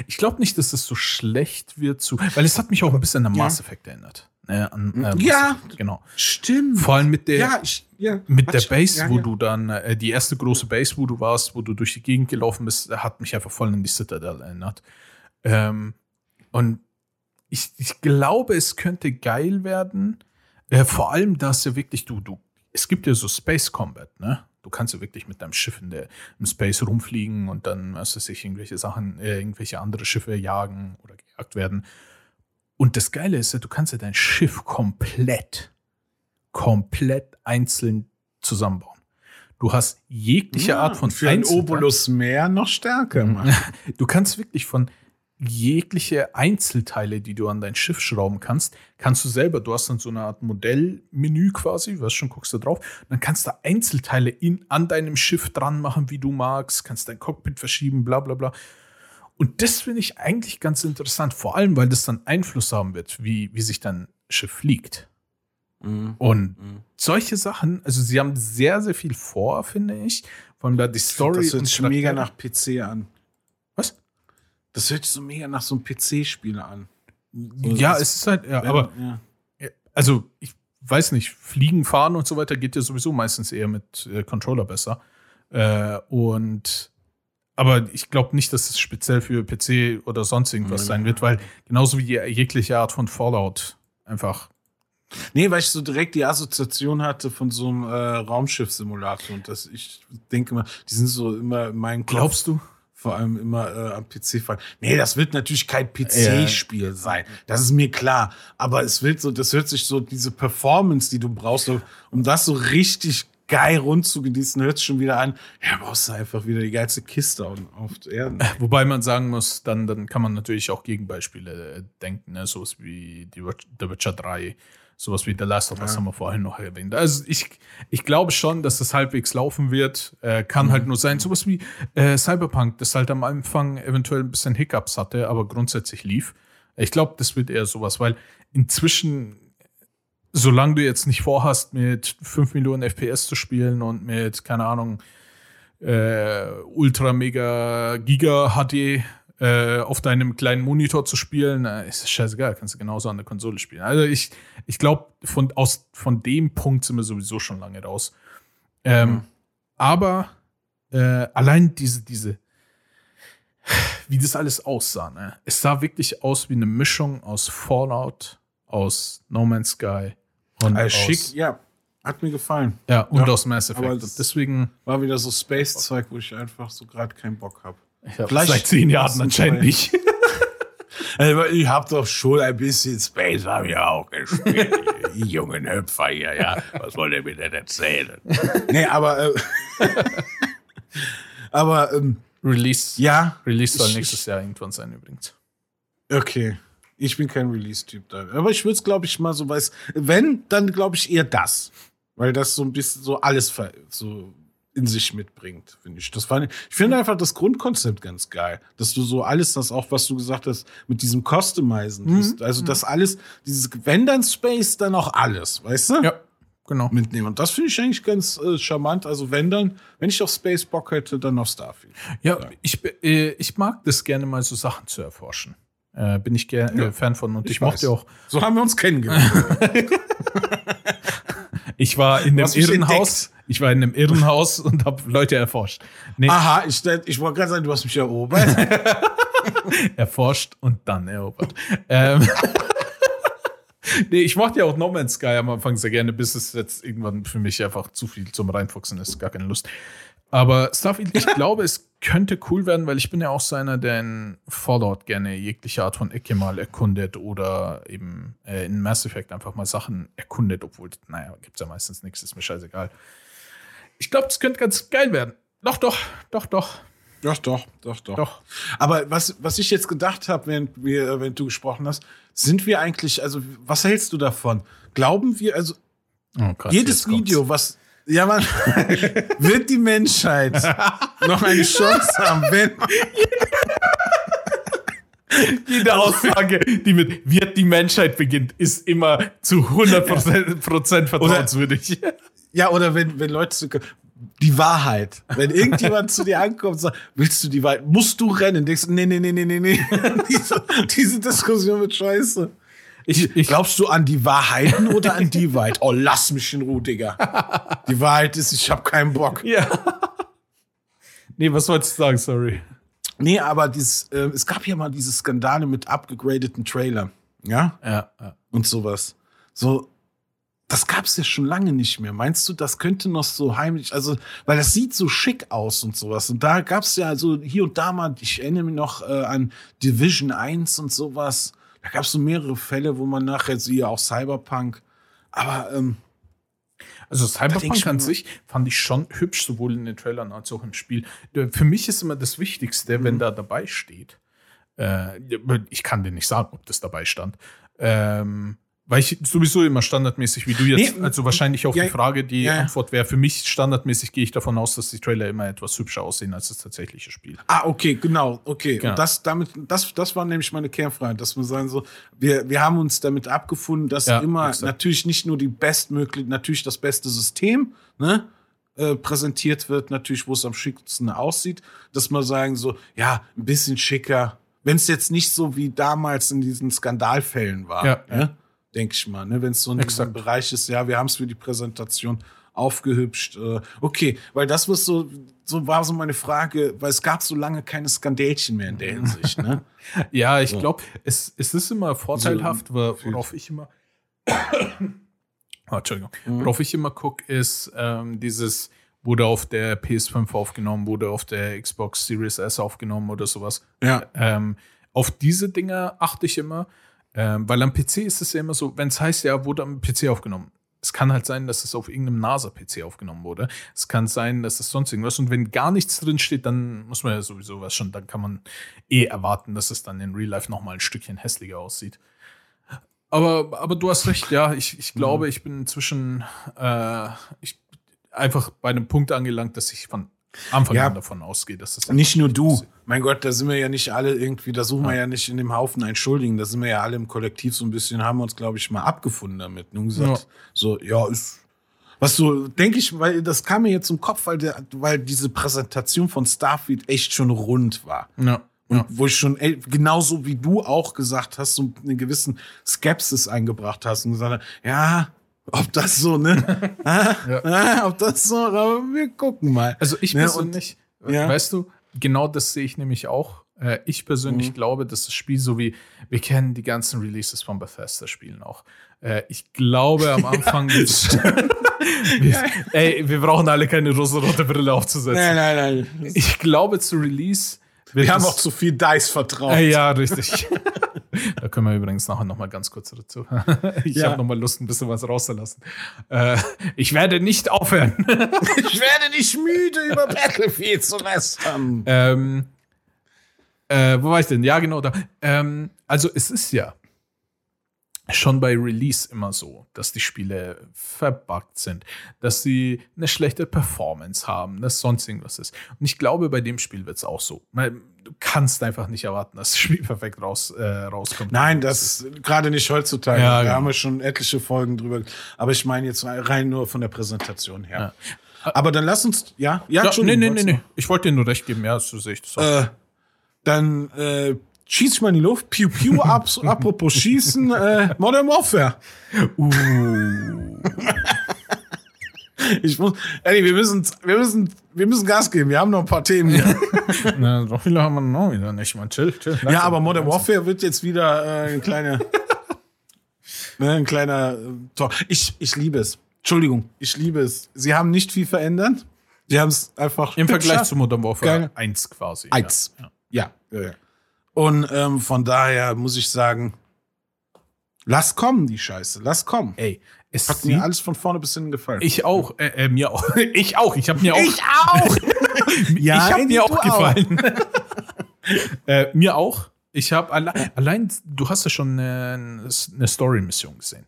ich glaube nicht, dass es so schlecht wird zu, weil es hat mich auch ein bisschen an. Mass Effect erinnert. Ne, an, äh, Mass Ja. Effect, genau. Stimmt. Vor allem mit der, ja, ich, ja. mit der Base, ja, wo du dann, äh, die erste große Base, wo du warst, wo du durch die Gegend gelaufen bist, hat mich einfach voll an die Citadel erinnert. Ähm, und ich, ich glaube, es könnte geil werden. Äh, vor allem, dass ja wirklich du, du, es gibt ja so Space Combat, ne? Du kannst ja wirklich mit deinem Schiff in der, im Space rumfliegen und dann, was weiß ich, irgendwelche Sachen, äh, irgendwelche andere Schiffe jagen oder gejagt werden. Und das Geile ist ja, du kannst ja dein Schiff komplett, komplett einzeln zusammenbauen. Du hast jegliche Ja, Art von für ein Einzelteil- Obolus mehr noch stärker machen. Du kannst wirklich von jegliche Einzelteile, die du an dein Schiff schrauben kannst, kannst du selber, du hast dann so eine Art Modellmenü quasi, weißt schon, guckst da drauf, dann kannst du Einzelteile in, an deinem Schiff dran machen, wie du magst, kannst dein Cockpit verschieben, bla bla bla. Und das finde ich eigentlich ganz interessant, vor allem, weil das dann Einfluss haben wird, wie, wie sich dein Schiff fliegt. Mhm. Und Mhm. solche Sachen, also sie haben sehr, sehr viel vor, finde ich. Vor allem da die Story Das hört sich mega nach PC an. Das hört sich so mega nach so einem PC-Spiel an. Ja, das- es ist halt, ja, aber ja. also ich weiß nicht, Fliegen, Fahren und so weiter geht ja sowieso meistens eher mit äh, Controller besser. Äh, und aber ich glaube nicht, dass es speziell für PC oder sonst irgendwas Nein, sein wird, weil genauso wie jegliche Art von Fallout einfach. Nee, weil ich so direkt die Assoziation hatte von so einem äh, Raumschiff-Simulator und das, ich denke mal, die sind so immer in meinem Kopf Glaubst du? Vor allem immer äh, am PC fallen. Nee, das wird natürlich kein PC-Spiel sein. Das ist mir klar. Aber es wird so, das hört sich so, diese Performance, die du brauchst, um das so richtig geil rund zu genießen, hört sich schon wieder an. Ja, brauchst du einfach wieder die geilste Kiste auf, auf Erden. Wobei man sagen muss, dann, dann kann man natürlich auch Gegenbeispiele äh, denken, ne? sowas wie die The Witcher 3, sowas wie The Last of Us Ja. haben wir vorhin noch erwähnt. Also ich, ich glaube schon, dass das halbwegs laufen wird. Äh, kann Mhm. halt nur sein, sowas wie äh, Cyberpunk, das halt am Anfang eventuell ein bisschen Hiccups hatte, aber grundsätzlich lief. Ich glaube, das wird eher sowas, weil inzwischen, solange du jetzt nicht vorhast, mit 5 Millionen FPS zu spielen und mit, keine Ahnung, äh, Ultra Mega Giga HD äh, auf deinem kleinen Monitor zu spielen, äh, ist scheißegal, kannst du genauso an der Konsole spielen. Also ich, ich glaube, von, aus, von dem Punkt sind wir sowieso schon lange raus. Ähm, Mhm. Aber äh, allein diese, diese, wie das alles aussah, ne? Es sah wirklich aus wie eine Mischung aus Fallout, aus No Man's Sky und Also aus, schick, ja, hat mir gefallen. ja, und Ja, aus Mass Effect. aber deswegen, War wieder so Space-Zeug, wo ich einfach so gerade keinen Bock habe. Vielleicht seit zehn Jahren anscheinend nicht. Ich hab doch schon ein bisschen Space, habe ich auch gespielt. Die jungen Hüpfer hier, ja. Was wollt ihr mir denn erzählen? nee, aber, äh, aber, ähm, Release, ja, Release soll nächstes Jahr irgendwann sein übrigens. okay. Ich bin kein Release-Typ da. Aber ich würde es, glaube ich, mal so weiß. Wenn, dann glaube ich eher das. Weil das so ein bisschen so alles ver so in sich mitbringt, finde ich. Das fand ich, ich finde einfach das Grundkonzept ganz geil. Dass du so alles, das auch, was du gesagt hast, mit diesem Customizen, Mhm. also das alles, dieses, wenn dann Space, dann auch alles, weißt du? Ja, genau. Mitnehmen. Und das finde ich eigentlich ganz äh, charmant. Also wenn dann, wenn ich auf Space Bock hätte, dann auf Starfield. Ja, ich, äh, ich mag das gerne mal so Sachen zu erforschen. Äh, bin ich gern, äh, Fan von und ich, Ich mochte auch. So haben wir uns kennengelernt. Ich war in mich Irrenhaus. Ich war in einem Irrenhaus und habe Leute erforscht. Nee, Aha, ich, ich wollte gerade sagen, du hast mich erobert. erforscht und dann erobert. ähm, nee, ich mochte ja auch No Man's Sky am Anfang sehr gerne, bis es jetzt irgendwann für mich einfach zu viel zum Reinfuchsen ist. Gar keine Lust. Aber Starfield, ich glaube, es könnte cool werden, weil ich bin ja auch so einer, der in Fallout gerne jegliche Art von Ecke mal erkundet oder eben äh, in Mass Effect einfach mal Sachen erkundet, obwohl, naja, gibt's ja meistens nichts, ist mir scheißegal. Ich glaube, das könnte ganz geil werden. Doch, doch, doch, doch, doch, doch, doch, doch. doch. Aber was, was ich jetzt gedacht habe, während, wir, während du gesprochen hast, sind wir eigentlich, also was hältst du davon? Glauben wir, also Oh, krass, jedes jetzt kommt's. Video, was, ja man, wird die Menschheit noch eine Chance haben, wenn, Jede Aussage, die mit wird die Menschheit beginnt, ist immer zu 100 Prozent vertrauenswürdig. ja, oder wenn, wenn Leute so, die Wahrheit. Wenn irgendjemand zu dir ankommt und sagt, willst du die Wahrheit, musst du rennen, denkst du, nee, nee, nee, nee, nee, nee. diese, diese Diskussion wird scheiße. Ich, ich, Glaubst du an die Wahrheiten oder an die Wahrheit? Oh, lass mich in Ruhe, Digga. Die Wahrheit ist, ich habe keinen Bock. ja. Nee, was wolltest du sagen? Sorry. Nee, aber dieses, äh, es gab ja mal diese Skandale mit abgegradeten Trailer. Ja? Ja, ja. Und sowas. So, das gab's ja schon lange nicht mehr. Meinst du, das könnte noch so heimlich, also, weil das sieht so schick aus und sowas. Und da gab's ja so hier und da mal, ich erinnere mich noch äh, an Division 1 und sowas. Da gab's so mehrere Fälle, wo man nachher siehe auch Cyberpunk. Aber ähm, Also Cyberpunk an sich fand ich schon hübsch, sowohl in den Trailern als auch im Spiel. Äh, Für mich ist immer das Wichtigste, Mhm. wenn da dabei steht. Äh, ich kann dir nicht sagen, ob das dabei stand. Ähm, weil ich sowieso immer standardmäßig, wie du jetzt, Nee, also wahrscheinlich auf ja, die Frage, die ja, ja. Antwort wäre, für mich standardmäßig gehe ich davon aus, dass die Trailer immer etwas hübscher aussehen als das tatsächliche Spiel. Ah, okay, genau, okay. Genau. Und das, damit, das, das war nämlich meine Kernfrage, dass wir sagen so, wir, wir haben uns damit abgefunden, dass Ja, immer exakt. natürlich nicht nur die bestmögliche, natürlich das beste System, ne, äh, präsentiert wird, natürlich, wo es am schicksten aussieht, dass wir sagen so, ja, ein bisschen schicker, wenn es jetzt nicht so wie damals in diesen Skandalfällen war, Ja, ne, denke ich mal, ne, wenn es so in diesem Exakt. Bereich ist, ja, wir haben es für die Präsentation aufgehübscht. Äh, okay, weil das was so, so war so meine Frage, weil es gab so lange keine Skandälchen mehr in der Hinsicht, ne? Ja, ich glaube, es, es ist immer vorteilhaft, gefühlt. worauf ich immer. oh, Entschuldigung. Mhm. Worauf ich immer gucke, ist ähm, dieses, wurde auf der PS5 aufgenommen, wurde auf der Xbox Series S aufgenommen oder sowas. Ja. Ähm, auf diese Dinge achte ich immer, ähm, weil am PC ist es ja immer so, wenn es heißt, ja, wurde am PC aufgenommen. Es kann halt sein, dass es auf irgendeinem NASA-PC aufgenommen wurde. Es kann sein, dass es sonst irgendwas. Und wenn gar nichts drin steht, dann muss man ja sowieso was schon, dann kann man eh erwarten, dass es dann in Real Life noch mal ein Stückchen hässlicher aussieht. Aber, aber du hast recht, ja. Ich, ich glaube, ich bin inzwischen äh, ich, einfach bei einem Punkt angelangt, dass ich von Anfang Ja. an davon ausgehe, dass das Nicht nur du. aussieht. Mein Gott, da sind wir ja nicht alle irgendwie, da suchen wir ja nicht in dem Haufen einen Schuldigen, da sind wir ja alle im Kollektiv so ein bisschen, haben wir uns, glaube ich, mal abgefunden damit. Und gesagt, Ja. so, ja, ist. Was so, denke ich, weil das kam mir jetzt zum Kopf, weil, der, weil diese Präsentation von Starfield echt schon rund war. Ja. Und ja. wo ich schon, ey, genauso wie du auch gesagt hast, so einen gewissen Skepsis eingebracht hast und gesagt hast, ja, ob das so, ne? Ja. ob das so, aber wir gucken mal. Also ich Ja, persönlich, ja. weißt du, genau das sehe ich nämlich auch. Äh, ich persönlich Mhm. glaube, dass das Spiel so wie, wir kennen die ganzen Releases von Bethesda-Spielen auch. Äh, ich glaube am Anfang, wir, ey, wir brauchen alle keine rosa-rote Brille aufzusetzen. Nein, nein, nein. Ich glaube zu Release Wir haben auch zu viel Dice vertraut. Äh, ja, richtig. da können wir übrigens nachher noch mal ganz kurz dazu. ich Ja. habe noch mal Lust, ein bisschen was rauszulassen. Äh, ich werde nicht aufhören. Ich werde nicht müde, über Battlefield zu lästern. Ähm, äh, wo war ich denn? Ja, genau da. Ähm, also es ist ja schon bei Release immer so, dass die Spiele verbuggt sind, dass sie eine schlechte Performance haben, dass sonst irgendwas ist. Und ich glaube, bei dem Spiel wird es auch so. Du kannst einfach nicht erwarten, dass das Spiel perfekt raus, äh, rauskommt. Nein, das gerade nicht heutzutage. Ja, da genau. haben wir schon etliche Folgen drüber. Aber ich meine jetzt rein nur von der Präsentation her. Aber dann lass uns, ja, ja, Ja, nee, Entschuldigung, nee, nee, wolltest nee. Ich wollte dir nur recht geben. Ja, so sehe ich das auch. du- Äh, dann äh, schieß ich mal in die Luft. Piu, piu, apropos Schießen, äh, Modern Warfare. Uh. Ich muss, Eddie, wir müssen, wir müssen, wir müssen Gas geben. Wir haben noch ein paar Themen hier. Na, so viele haben wir noch wieder nicht. Man, chill, chill. ja, aber Modern Warfare wird jetzt wieder äh, ein kleiner, ne, ein kleiner äh, Tor. Ich, ich liebe es. Entschuldigung, ich liebe es. Sie haben nicht viel verändert. Sie haben es einfach Im Vergleich zu Modern Warfare Geil. 1 quasi. Eins. Ja. Ja. ja, ja. Und ähm, von daher muss ich sagen, lass kommen, die Scheiße. Lass kommen. Ey, es Hat mir alles von vorne bis hinten gefallen. ich auch, äh, äh, mir auch, ich auch, ich habe mir auch, auch! Ja, ich habe Andy, mir auch du auch. gefallen. äh, mir auch. Ich habe alle, allein, du hast ja schon eine, eine Story-Mission gesehen.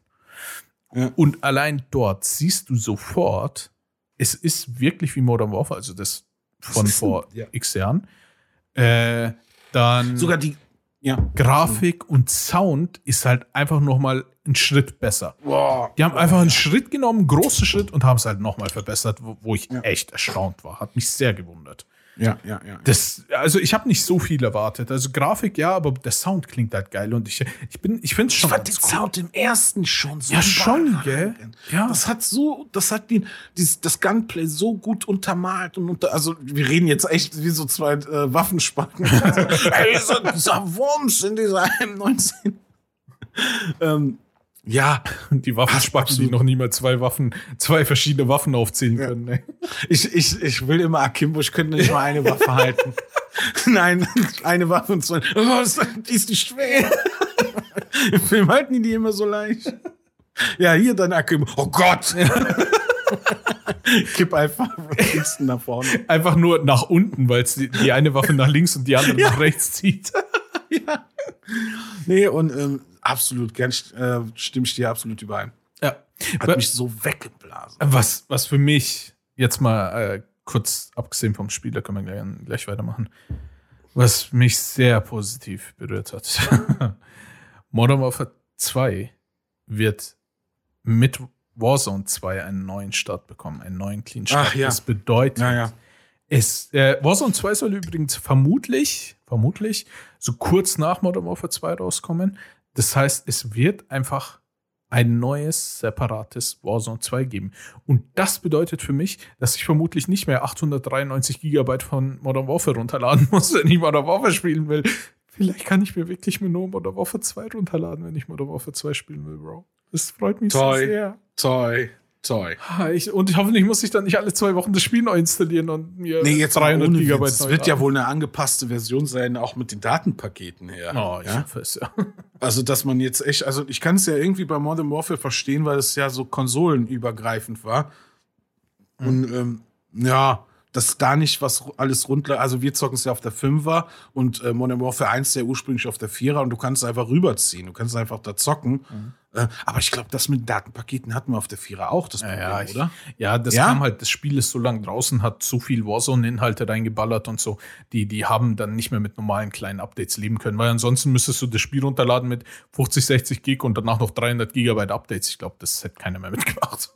Ja. Und allein dort siehst du sofort, es ist wirklich wie Modern Warfare, also das von ist ein- vor ja. x Jahren. Äh, dann Sogar die. Ja. Grafik und Sound ist halt einfach noch mal ein Schritt besser. Boah. Die haben einfach einen Schritt genommen, einen großen Schritt und haben es halt noch mal verbessert, wo, wo ich Ja. echt erstaunt war. Hat mich sehr gewundert. Ja, ja, ja. Das, also ich habe nicht so viel erwartet. Also Grafik ja, aber der Sound klingt halt geil und ich, ich bin, ich finde es Ich schon. fand den cool. Sound im ersten schon so. Ja, schon, gell? Ja. Das hat so, das hat die, dieses, das Gunplay so gut untermalt und unter, also wir reden jetzt echt wie so zwei äh, Waffenspacken. Ey, dieser, dieser Wurms in dieser M19. ähm, ja, Die Waffenspacken, die absolut. noch nie mal zwei Waffen, zwei verschiedene Waffen aufzählen Ja. können. Ne? ich, ich, ich will immer Akimbo, ich könnte nicht mal eine Waffe halten. Nein, eine Waffe und zwei. Oh, die ist nicht schwer. Im Film halten die die immer so leicht. Ja, hier dann Akimbo. Oh Gott! Kipp einfach Kissen nach vorne. Einfach nur nach unten, weil es die, die eine Waffe nach links und die andere nach rechts zieht. ja. Nee, und ähm, absolut, gern äh, stimme ich dir absolut überein. Ja. Hat mich so weggeblasen. Was, was für mich, jetzt mal äh, kurz abgesehen vom Spiel, da können wir gleich, gleich weitermachen, was mich sehr positiv berührt hat. Modern Warfare 2 wird mit Warzone 2 einen neuen Start bekommen, einen neuen Clean Start. Ach ja. Das bedeutet, Ja, ja. es, äh, Warzone 2 soll übrigens vermutlich, vermutlich so kurz nach Modern Warfare 2 rauskommen. Das heißt, es wird einfach ein neues, separates Warzone 2 geben. Und das bedeutet für mich, dass ich vermutlich nicht mehr 893 Gigabyte von Modern Warfare runterladen muss, wenn ich Modern Warfare spielen will. Vielleicht kann ich mir wirklich nur Modern Warfare 2 runterladen, wenn ich Modern Warfare 2 spielen will, Bro. Das freut mich Toll. so sehr. Toy, Ah, Ich, und ich hoffentlich muss ich dann nicht alle zwei Wochen das Spiel neu installieren und mir Nee, jetzt 300 ohne Gigabyte Witz. Es wird ja wohl eine angepasste Version sein, auch mit den Datenpaketen her. Oh, ich ja? hoffe es, ja. Also, dass man jetzt echt, also ich kann es ja irgendwie bei Modern Warfare verstehen, weil es ja so konsolenübergreifend war. Und ähm, ja, dass da nicht was alles rund, also wir zocken es ja auf der 5er und äh, Modern Warfare 1 ja ursprünglich auf der 4er und du kannst es einfach rüberziehen, du kannst einfach da zocken. Äh, aber ich glaube, das mit Datenpaketen hatten wir auf der 4er auch, das Problem, Ja, ich, oder? ja, das Ja? kam halt, das Spiel ist so lang draußen, hat so viel Warzone-Inhalte reingeballert und so. Die, die haben dann nicht mehr mit normalen kleinen Updates leben können, weil ansonsten müsstest du das Spiel runterladen mit 50, 60 Gig und danach noch 300 Gigabyte Updates. Ich glaube, das hätte keiner mehr mitgemacht.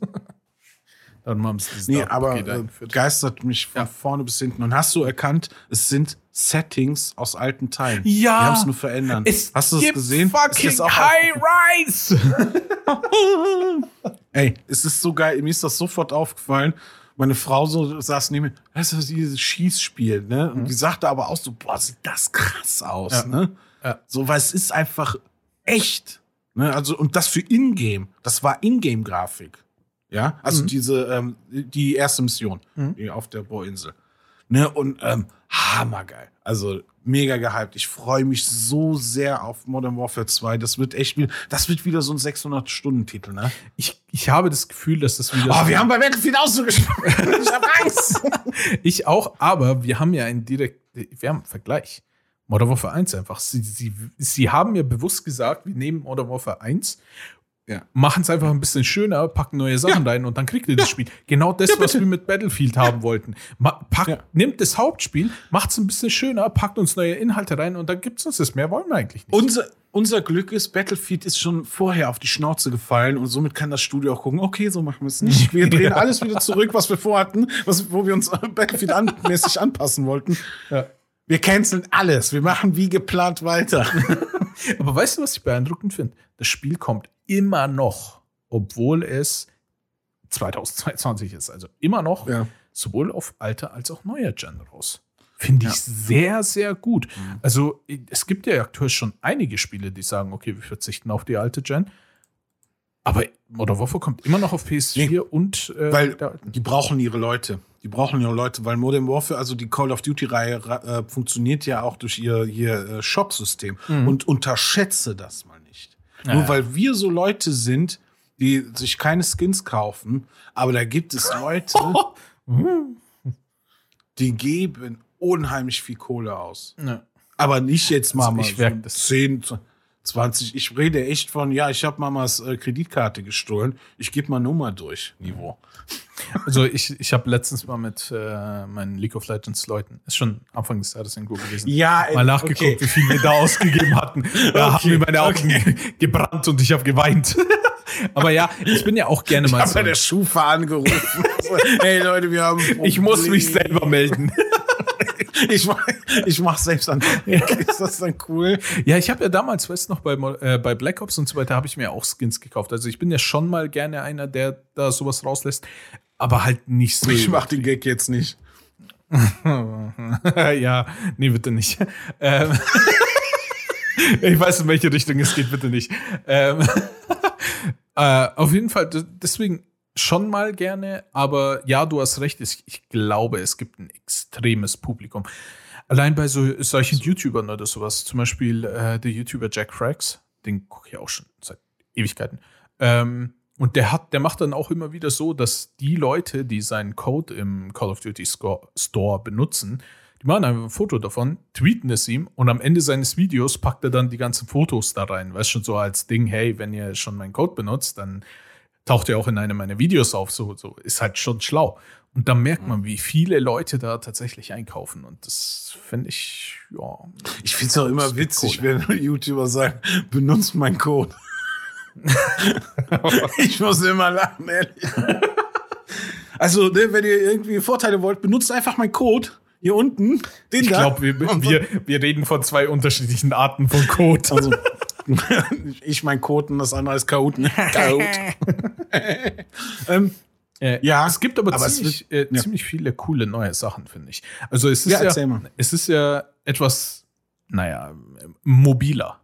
Dann haben sie dieses Nee, aber Datenpaket äh, eingeführt. geistert mich von Ja. vorne bis hinten. Und hast du erkannt, es sind Settings aus alten Teilen. Ja. Die haben es nur verändert. Es hast du gibt gesehen? Fucking auch High Rise! Ey, es ist so geil. Mir ist das sofort aufgefallen. Meine Frau so saß neben mir, das ist dieses Schießspiel, ne? Und die sagte aber auch so, boah, sieht das krass aus, Ja. ne? Ja. So, weil es ist einfach echt. Ne? Also, und das für Ingame. Das war Ingame-Grafik. Ja, also diese, ähm, die erste Mission die auf der Bohrinsel. Ne, und ähm, hammergeil. Also mega gehypt. Ich freue mich so sehr auf Modern Warfare 2. Das wird echt wieder, das wird wieder so ein 600-Stunden-Titel, ne? Ich, ich habe das Gefühl, dass das wieder. Oh, wir haben bei Battlefield auch so gesprochen. ich hab Angst. Ich auch, aber wir haben ja einen direkt, wir haben einen Vergleich. Modern Warfare 1 einfach. Sie, sie, sie haben mir bewusst gesagt, wir nehmen Modern Warfare 1, Ja. machen es einfach ein bisschen schöner, packen neue Sachen rein und dann kriegt ihr das Spiel. Genau das, Ja, was wir mit Battlefield haben wollten. Packt, Ja. Nimmt das Hauptspiel, macht es ein bisschen schöner, packt uns neue Inhalte rein und dann gibt es uns das. Mehr wollen wir eigentlich nicht. Unser, unser Glück ist, Battlefield ist schon vorher auf die Schnauze gefallen und somit kann das Studio auch gucken, okay, so machen wir es nicht. Wir drehen alles wieder zurück, was wir vorhatten, was, wo wir uns Battlefield an, mäßig anpassen wollten. Ja. Wir canceln alles. Wir machen wie geplant weiter. Aber weißt du, was ich beeindruckend finde? Das Spiel kommt immer noch, obwohl es 2022 ist. Also immer noch Ja. sowohl auf alter als auch neuer Gen raus. Finde ich Ja. sehr, sehr gut. Mhm. Also es gibt ja aktuell schon einige Spiele, die sagen, okay, wir verzichten auf die alte Gen. Aber Modern Warfare kommt immer noch auf PS4 Nee, und äh, Weil die brauchen ihre Leute. Die brauchen ihre Leute, weil Modern Warfare, also die Call of Duty-Reihe, äh, funktioniert ja auch durch ihr, ihr äh, Shop-System. Und unterschätze das mal nicht. Ja, Nur ja. weil wir so Leute sind, die sich keine Skins kaufen, aber da gibt es Leute, die geben unheimlich viel Kohle aus. Ja. Aber nicht jetzt mal, Also mal ich das. 10, 20. Ich rede echt von, ja, ich habe Mamas äh, Kreditkarte gestohlen. Ich gebe mal Nummer durch, Niveau. Also ich, ich habe letztens mal mit äh, meinen League of Legends Leuten, ist schon Anfang des Jahres irgendwo gewesen, Ja, mal nachgeguckt, okay. wie viel wir da ausgegeben hatten. Da haben Okay, mir meine Augen gebrannt und ich habe geweint. Aber ja, ich bin ja auch gerne Ich mal habe so. bei der Schufa angerufen. Hey Leute, wir haben Ich muss mich selber melden. Ich mach, ich mach selbst an. Ist das dann cool? Ja, ich habe ja damals, weißt du noch, bei, äh, bei Black Ops und so weiter, habe ich mir auch Skins gekauft. Also ich bin ja schon mal gerne einer, der da sowas rauslässt, aber halt nicht so. Ich mach den Gag jetzt nicht. ja, nee, bitte nicht. Ähm, ich weiß, in welche Richtung es geht, bitte nicht. Ähm, äh, auf jeden Fall, deswegen schon mal gerne, aber ja, du hast recht, ich, glaube, es gibt ein extremes Publikum. Allein bei so, solchen YouTubern oder sowas, zum Beispiel äh, der YouTuber Jack Frags, den gucke ich auch schon seit Ewigkeiten. Ähm, und der hat, der macht dann auch immer wieder so, dass die Leute, die seinen Code im Call of Duty Store benutzen, die machen einfach ein Foto davon, tweeten es ihm und am Ende seines Videos packt er dann die ganzen Fotos da rein. Weißt schon so als Ding, hey, wenn ihr schon meinen Code benutzt, dann taucht er auch in einem meiner Videos auf. So, so ist halt schon schlau. Und da merkt man, wie viele Leute da tatsächlich einkaufen. Und das finde ich, ja. Ich find's auch immer witzig, wenn YouTuber sagen, benutzt meinen Code. ich muss immer lachen, ehrlich. Also, ne, wenn ihr irgendwie Vorteile wollt, benutzt einfach meinen Code. Hier unten. Den Ich glaube, wir, wir, wir reden von zwei unterschiedlichen Arten von Code. Also, ich mein Code und das andere ist Code. Ne? Code. ähm, Äh, Ja, es gibt aber, aber ziemlich, wird- äh, ja. ziemlich viele coole neue Sachen, finde ich. Also es ist Ja, ja, es ist ja etwas, naja, mobiler.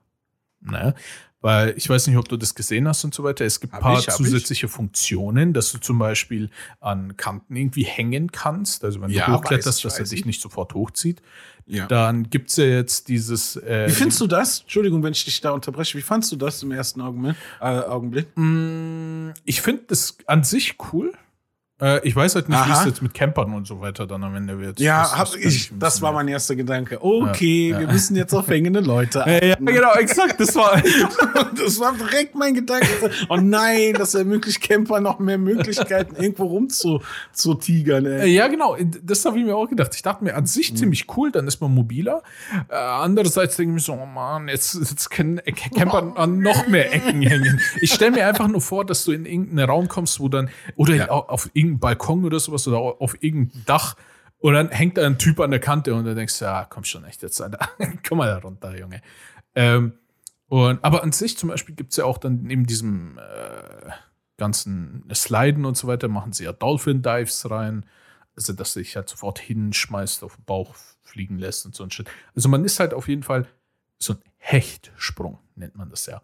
Ne? Weil ich weiß nicht, ob du das gesehen hast und so weiter. Es gibt ein paar ich, zusätzliche Funktionen, dass du zum Beispiel an Kanten irgendwie hängen kannst. Also wenn Ja, du hochkletterst, ich, dass er dich ich. nicht sofort hochzieht. ja. Dann gibt's ja jetzt dieses. Äh, Wie findest du das? Entschuldigung, wenn ich dich da unterbreche. Wie fandst du das im ersten Augenblick? Äh, Augenblick? Mm, Ich finde das an sich cool. Äh, ich weiß halt nicht, wie es jetzt mit Campern und so weiter dann am Ende wird. Ja, Das- hab das ich, das war mein erster Gedanke. Okay, Ja, wir ja. müssen jetzt auf hängende Leute Ja, ja, achten. genau, exakt. Das war. Das war direkt mein Gedanke. Oh nein, das ermöglicht Camper noch mehr Möglichkeiten, irgendwo rum zu, zu tigern. Äh, Ey. Ja, genau. Das habe ich mir auch gedacht. Ich dachte mir an sich ziemlich cool, dann ist man mobiler. Äh, andererseits denke ich mir so, oh Mann, jetzt, jetzt können Camper an noch mehr Ecken hängen. Ich stelle mir einfach nur vor, dass du in irgendeinen Raum kommst, wo dann, oder Ja. au- auf irgendeinen Balkon oder sowas oder au- auf irgendein Dach. Und dann hängt da ein Typ an der Kante und dann denkst du, ja, komm schon echt jetzt, Alter. komm mal da runter, Junge. Ähm, und, aber an sich zum Beispiel gibt es ja auch dann neben diesem äh, ganzen Sliden und so weiter, machen sie ja Dolphin Dives rein. Also, dass sich halt sofort hinschmeißt, auf den Bauch fliegen lässt und so ein Shit. Also, man ist halt auf jeden Fall so ein Hechtsprung, nennt man das ja.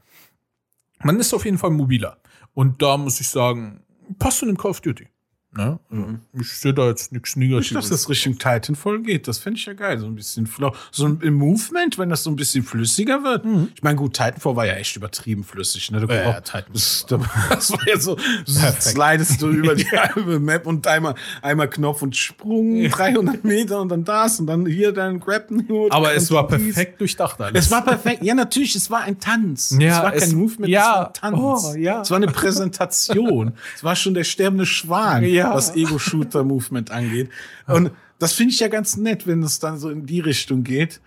Man ist auf jeden Fall mobiler. Und da muss ich sagen, passt zu dem Call of Duty. Ne? Mhm. Ich sehe da jetzt nichts Ich dass Negatives. das Richtung Titanfall geht. Das fände ich ja geil. So ein bisschen flow. So ein, im Movement, wenn das so ein bisschen flüssiger wird. Ich meine, gut, Titanfall war ja echt übertrieben flüssig. Ne? Du Ja, ja, das, das war ja so, Perfekt. slidest du über die halbe Map und einmal, einmal Knopf und Sprung, 300 Meter und dann das und dann hier dann Grab Aber es war perfekt durchdacht alles. Es war perfekt. Ja, natürlich, es war ein Tanz. Ja, es war kein es- Movement, ja. es war ein Tanz. Oh, ja. Es war eine Präsentation. es war schon der sterbende Schwan, Ja. Was Ego-Shooter-Movement angeht. Und das finde ich ja ganz nett, wenn es dann so in die Richtung geht.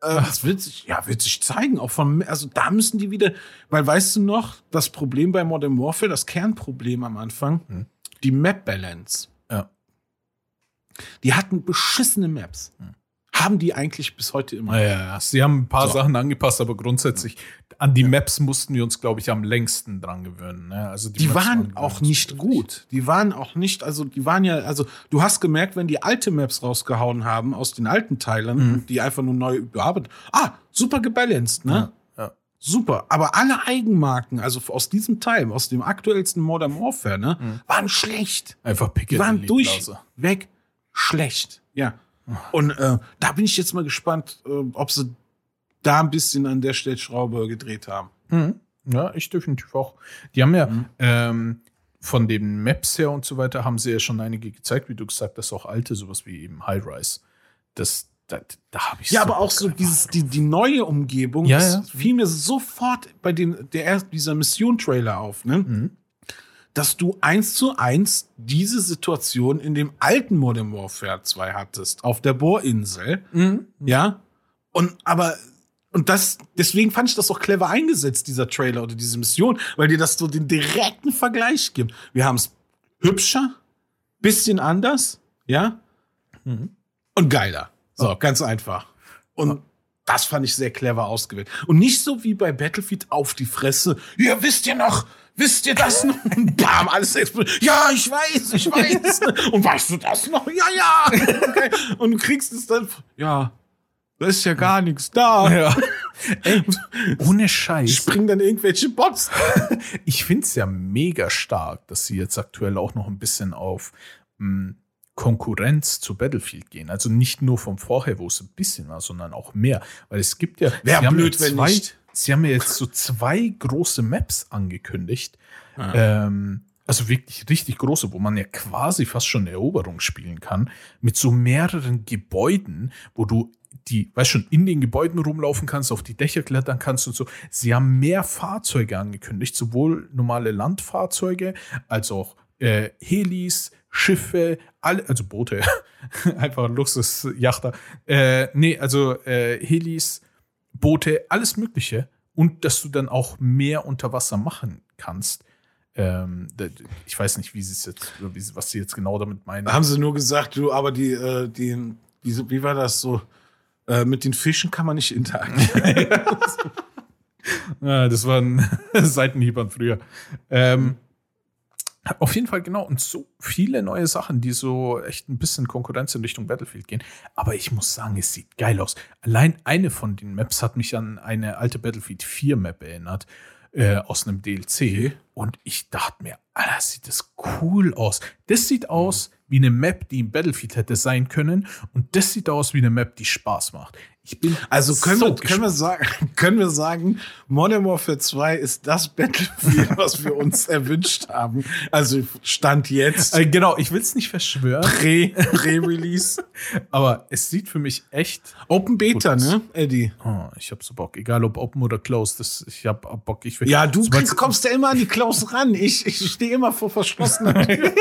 Äh, das wird sich, ja, wird sich zeigen. Auch vom, also da müssen die wieder, weil weißt du noch, das Problem bei Modern Warfare, das Kernproblem am Anfang, Hm. die Map-Balance. Ja. Die hatten beschissene Maps. haben die eigentlich bis heute immer. Ja, ja, ja. Sie haben ein paar So. Sachen angepasst, aber grundsätzlich an die Maps mussten wir uns, glaube ich, am längsten dran gewöhnen. Ne? Also Die Maps waren auch nicht gut. Die waren auch nicht, also die waren ja, also du hast gemerkt, wenn die alte Maps rausgehauen haben aus den alten Teilen, die einfach nur neu überarbeitet, ah, super gebalanced, ne? Ja, ja. Super. Aber alle Eigenmarken, also aus diesem Teil, aus dem aktuellsten Modern Warfare, ne, waren schlecht. Einfach Die Pickett waren durchweg schlecht. Ja. Und äh, da bin ich jetzt mal gespannt, äh, ob sie da ein bisschen an der Stellschraube gedreht haben. Mhm. Ja, ich definitiv auch. Die haben ja Mhm. ähm, von den Maps her und so weiter, haben sie ja schon einige gezeigt, wie du gesagt hast, auch alte, sowas wie eben High Rise. Das, da, da habe ich Ja, so aber auch so dieses, die, die neue Umgebung, Ja, das ja. fiel mir sofort bei dem, der erst dieser Mission-Trailer auf, ne? Mhm. Dass du eins zu eins diese Situation in dem alten Modern Warfare 2 hattest, auf der Bohrinsel. Mhm. Ja. Und aber, und das, deswegen fand ich das auch clever eingesetzt, dieser Trailer oder diese Mission, weil dir das so den direkten Vergleich gibt. Wir haben es hübscher, bisschen anders, ja, Mhm. und geiler. So, ganz einfach. Und das fand ich sehr clever ausgewählt. Und nicht so wie bei Battlefield auf die Fresse. Ja, wisst ihr noch? Wisst ihr das noch? Und bam, alles explodiert. Ja, ich weiß, ich weiß. Und weißt du das noch? Ja, ja. Okay. Und du kriegst es dann. Ja, da ist ja gar nichts da. Ja. Ey, ohne Scheiß. Springen dann irgendwelche Bots. Ich finde es ja mega stark, dass sie jetzt aktuell auch noch ein bisschen auf mh, Konkurrenz zu Battlefield gehen. Also nicht nur vom Vorher, wo es ein bisschen war, sondern auch mehr. Weil es gibt ja. Wär sie haben blöd, ja wenn zwei, nicht. Sie haben ja jetzt so zwei große Maps angekündigt. Ähm, also wirklich richtig große, wo man ja quasi fast schon Eroberung spielen kann, mit so mehreren Gebäuden, wo du die, weißt schon, in den Gebäuden rumlaufen kannst, auf die Dächer klettern kannst und so. Sie haben mehr Fahrzeuge angekündigt, sowohl normale Landfahrzeuge als auch äh, Helis, Schiffe, alle, also Boote, einfach ein Luxusjachter. Äh, nee, also äh, Helis, Boote, alles Mögliche. Und dass du dann auch mehr unter Wasser machen kannst. Ähm, ich weiß nicht, wie sie es jetzt, was sie jetzt genau damit meinen. Haben sie nur gesagt, du, aber die, äh, die, diese, wie war das so? Äh, mit den Fischen kann man nicht interagieren. Ja, das waren Seitenhiebern früher. Ähm, auf jeden Fall genau. Und so viele neue Sachen, die so echt ein bisschen Konkurrenz in Richtung Battlefield gehen. Aber ich muss sagen, es sieht geil aus. Allein eine von den Maps hat mich an eine alte Battlefield 4 Map erinnert. Äh, aus einem DLC. Und ich dachte mir, Alter, sieht das cool aus. Das sieht aus wie eine Map, die im Battlefield hätte sein können. Und das sieht aus wie eine Map, die Spaß macht. Ich bin Also können, so wir, können, wir sagen, können wir sagen, Modern Warfare 2 ist das Battlefield, was wir uns erwünscht haben. Also Stand jetzt, Äh, genau, ich will es nicht verschwören, Prä- Prä-Release. aber es sieht für mich echt. Open Beta, ne, Eddie? Oh, ich hab so Bock, egal ob open oder closed. Das, ich hab Bock. Ich will, Ja, du kriegst, kommst ja immer an die Klaus ran. Ich, ich stehe immer vor verschlossener Tür.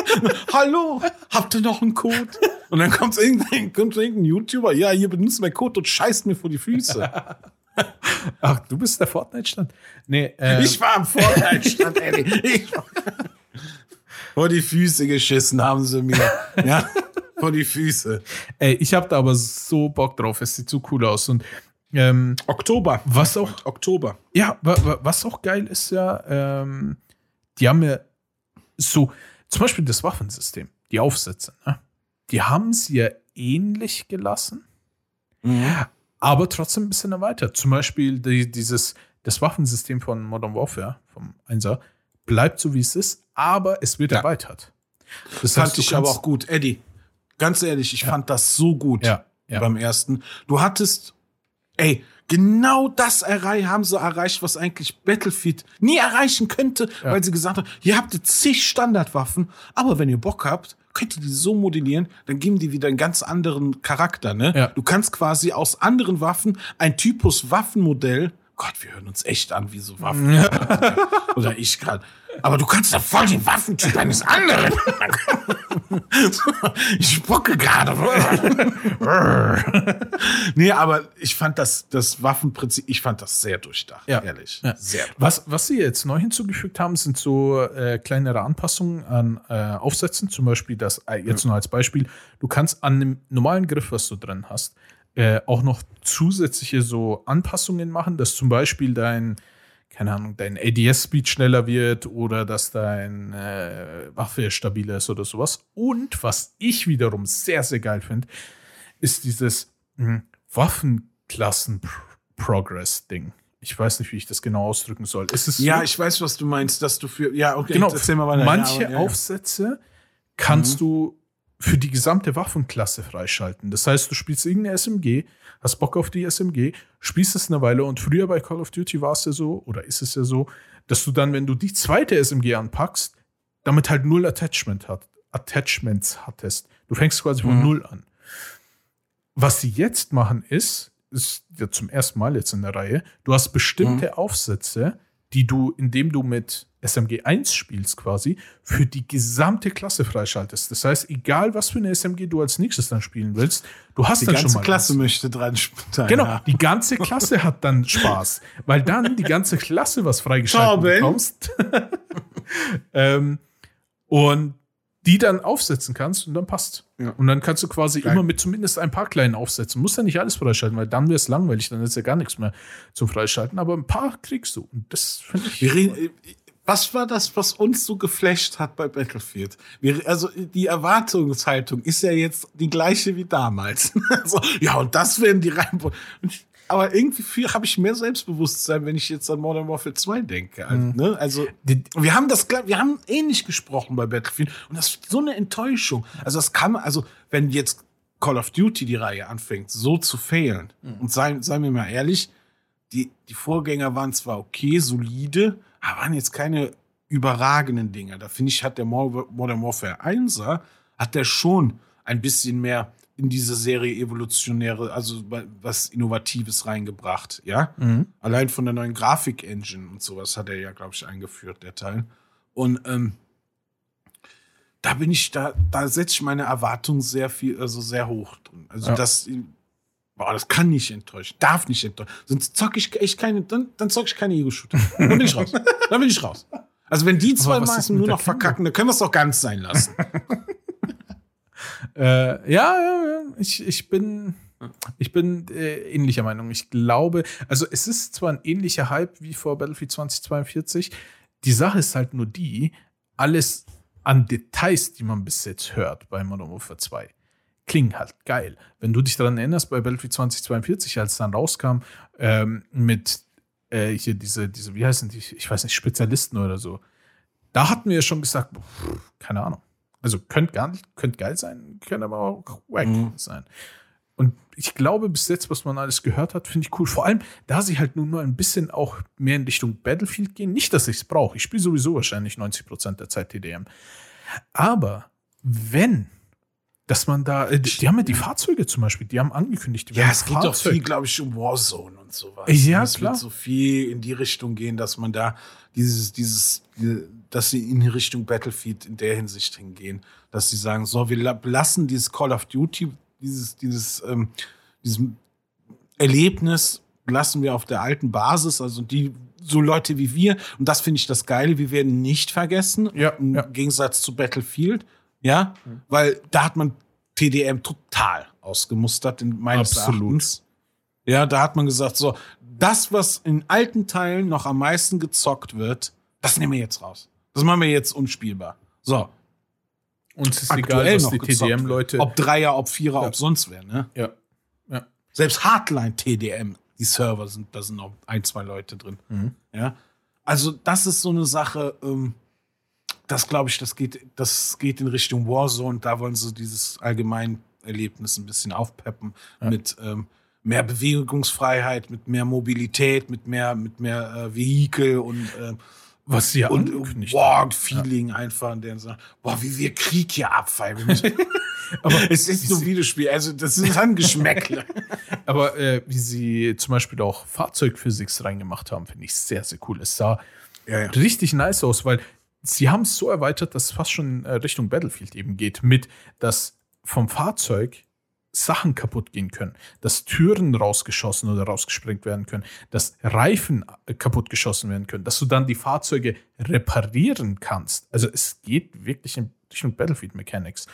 Hallo, habt ihr noch einen Code? Und dann kommt irgendein, kommt irgendein YouTuber, ja, hier benutzt mein Code und scheißt mir vor die Füße. Ach, du bist der Fortnite-Stand? Nee, äh, Ich war am Fortnite-Stand. Ich war vor die Füße geschissen haben sie mir. Ja, vor die Füße. ey, ich hab da aber so Bock drauf. Es sieht so cool aus. Und ähm, Oktober. was auch, Oktober. ja, wa, wa, was auch geil ist ja, ähm, die haben ja so, zum Beispiel das Waffensystem, die Aufsätze, ne? Die haben sie ja ähnlich gelassen. aber trotzdem ein bisschen erweitert. Zum Beispiel die, dieses, das Waffensystem von Modern Warfare, vom 1er, bleibt so wie es ist, aber es wird Ja. erweitert. Das Fand du ich aber auch gut. Eddie, ganz ehrlich, ich fand das so gut Ja, ja. beim ersten. Du hattest, ey, genau das errei haben sie erreicht, was eigentlich Battlefield nie erreichen könnte, weil sie gesagt haben, ihr habt zig Standardwaffen, aber wenn ihr Bock habt, könnt ihr die so modellieren, dann geben die wieder einen ganz anderen Charakter, ne? Ja. Du kannst quasi aus anderen Waffen ein Typus Waffenmodell Gott, wir hören uns echt an wie so Waffen. Oder ich gerade. Aber du kannst da voll den Waffentyp eines anderen. ich spucke gerade. nee, aber ich fand das, das Waffenprinzip, ich fand das sehr durchdacht, Ja. ehrlich. Ja. Sehr. Was, was sie jetzt neu hinzugefügt haben, sind so äh, kleinere Anpassungen an äh, Aufsätzen. Zum Beispiel das, äh, jetzt nur als Beispiel, du kannst an dem normalen Griff, was du drin hast, äh, auch noch zusätzliche so Anpassungen machen, dass zum Beispiel dein, keine Ahnung, dein ADS-Speed schneller wird oder dass dein äh, Waffe stabiler ist oder sowas. Und was ich wiederum sehr, sehr geil finde, ist dieses hm, Waffenklassen-Progress-Ding. Ich weiß nicht, wie ich das genau ausdrücken soll. Ist es Ja, so- ich weiß, was du meinst, dass du für. Ja, okay, genau, erzähl mal weiter. manche ja, aber- ja, ja. Aufsätze kannst Mhm. du für die gesamte Waffenklasse freischalten. Das heißt, du spielst irgendeine SMG, hast Bock auf die SMG, spielst es eine Weile und früher bei Call of Duty war es ja so, oder ist es ja so, dass du dann, wenn du die zweite SMG anpackst, damit halt null Attachment hat, Attachments hattest. Du fängst quasi von Mhm. null an. Was sie jetzt machen ist, ist ja zum ersten Mal jetzt in der Reihe, du hast bestimmte Mhm. Aufsätze, die du, indem du mit SMG 1 spielst quasi, für die gesamte Klasse freischaltest. Das heißt, egal was für eine SMG du als nächstes dann spielen willst, du hast Die dann schon ganze mal Klasse eins. möchte dran teilhaben. Genau, die ganze Klasse hat dann Spaß, weil dann die ganze Klasse was freigeschaltet Torben. bekommst ähm, und die dann aufsetzen kannst und dann passt. Ja. Und dann kannst du quasi Geil. immer mit zumindest ein paar kleinen aufsetzen. Musst ja nicht alles freischalten, weil dann wäre es langweilig, dann ist ja gar nichts mehr zum Freischalten. Aber ein paar kriegst du. Und das finde ich. Wir reden, äh, was war das, was uns so geflasht hat bei Battlefield? Wir, also die Erwartungshaltung ist ja jetzt die gleiche wie damals. so, ja, und das werden die Reihenfolge. Aber irgendwie habe ich mehr Selbstbewusstsein, wenn ich jetzt an Modern Warfare 2 denke. Also, ne? also Die- wir haben das, wir haben ähnlich gesprochen bei Battlefield und das ist so eine Enttäuschung. Also das kann also wenn jetzt Call of Duty die Reihe anfängt, so zu failen und seien, seien wir mal ehrlich, die, die Vorgänger waren zwar okay, solide, aber waren jetzt keine überragenden Dinger. Da finde ich, hat der Mo- Modern Warfare 1er, hat der schon ein bisschen mehr in diese Serie evolutionäre, also was Innovatives reingebracht, ja. Mhm. Allein von der neuen Grafik-Engine und sowas hat er ja, glaube ich, eingeführt, der Teil. Und ähm, da bin ich, da, da setze ich meine Erwartungen sehr viel, also sehr hoch drin. Also Ja. das, boah, das kann nicht enttäuschen, darf nicht enttäuschen. Sonst zocke ich echt keine, dann, dann zocke ich keine Ego-Shooter. Dann bin ich raus. Dann bin ich raus. Also wenn die zwei Marken nur noch verkacken, dann können wir es doch ganz sein lassen. Äh, ja. Ich, ich bin, ich bin äh, ähnlicher Meinung. Ich glaube, also es ist zwar ein ähnlicher Hype wie vor Battlefield 2042. Die Sache ist halt nur die, alles an Details, die man bis jetzt hört bei Modern Warfare 2, klingen halt geil. Wenn du dich daran erinnerst, bei Battlefield 2042, als es dann rauskam, ähm, mit äh, hier diese, diese, wie heißen die, ich weiß nicht, Spezialisten oder so, da hatten wir ja schon gesagt, pff, keine Ahnung. Also könnte gar nicht, könnte geil sein, könnte aber auch wack Mhm. sein. Und ich glaube, bis jetzt, was man alles gehört hat, finde ich cool. Vor allem, da sie halt nun mal ein bisschen auch mehr in Richtung Battlefield gehen. Nicht, dass ich es brauche. Ich spiele sowieso wahrscheinlich 90% der Zeit TDM. Aber wenn, dass man da, äh, die, die haben ja die Fahrzeuge zum Beispiel, die haben angekündigt, die Ja, es geht doch Fahrzeug- viel, glaube ich, um Warzone und sowas. Ja, es klar. wird so viel in die Richtung gehen, dass man da dieses, dieses, die- dass sie in Richtung Battlefield in der Hinsicht hingehen, dass sie sagen, so, wir la- lassen dieses Call of Duty, dieses, dieses, ähm, diesem Erlebnis lassen wir auf der alten Basis, also die, so Leute wie wir, und das finde ich das Geile, wir werden nicht vergessen, Ja, im ja. Gegensatz zu Battlefield, ja, weil da hat man TDM total ausgemustert, in meines Absolut. Erachtens. Ja, da hat man gesagt, so, das, was in alten Teilen noch am meisten gezockt wird, das nehmen wir jetzt raus. Das machen wir jetzt unspielbar. So, Und es ist aktuell egal, was die. TDM-Leute. Ob Dreier, ob Vierer, Ja. ob sonst wer, ne? Ja. Ja. Selbst Hardline TDM, die Server sind, da sind noch ein, zwei Leute drin. Mhm. Ja. Also, das ist so eine Sache, ähm, das glaube ich, das geht, das geht in Richtung Warzone. Da wollen sie dieses Allgemeinerlebnis ein bisschen aufpeppen Ja. mit ähm, mehr Bewegungsfreiheit, mit mehr Mobilität, mit mehr, mit mehr äh, Vehikel und, ähm, Was sie ja und angekündigt haben. War-Feeling einfach, der sagt, boah, wie wir Krieg hier abfeiern. Aber es ist so ein Videospiel, also das ist ein Geschmäckle. Aber äh, wie sie zum Beispiel auch Fahrzeugphysics reingemacht haben, finde ich sehr, sehr cool. Es sah Ja, ja. richtig nice aus, weil sie haben es so erweitert, dass es fast schon äh, Richtung Battlefield eben geht, mit dass vom Fahrzeug Sachen kaputt gehen können, dass Türen rausgeschossen oder rausgesprengt werden können, dass Reifen äh, kaputt geschossen werden können, dass du dann die Fahrzeuge reparieren kannst. Also es geht wirklich in Richtung Battlefield Mechanics.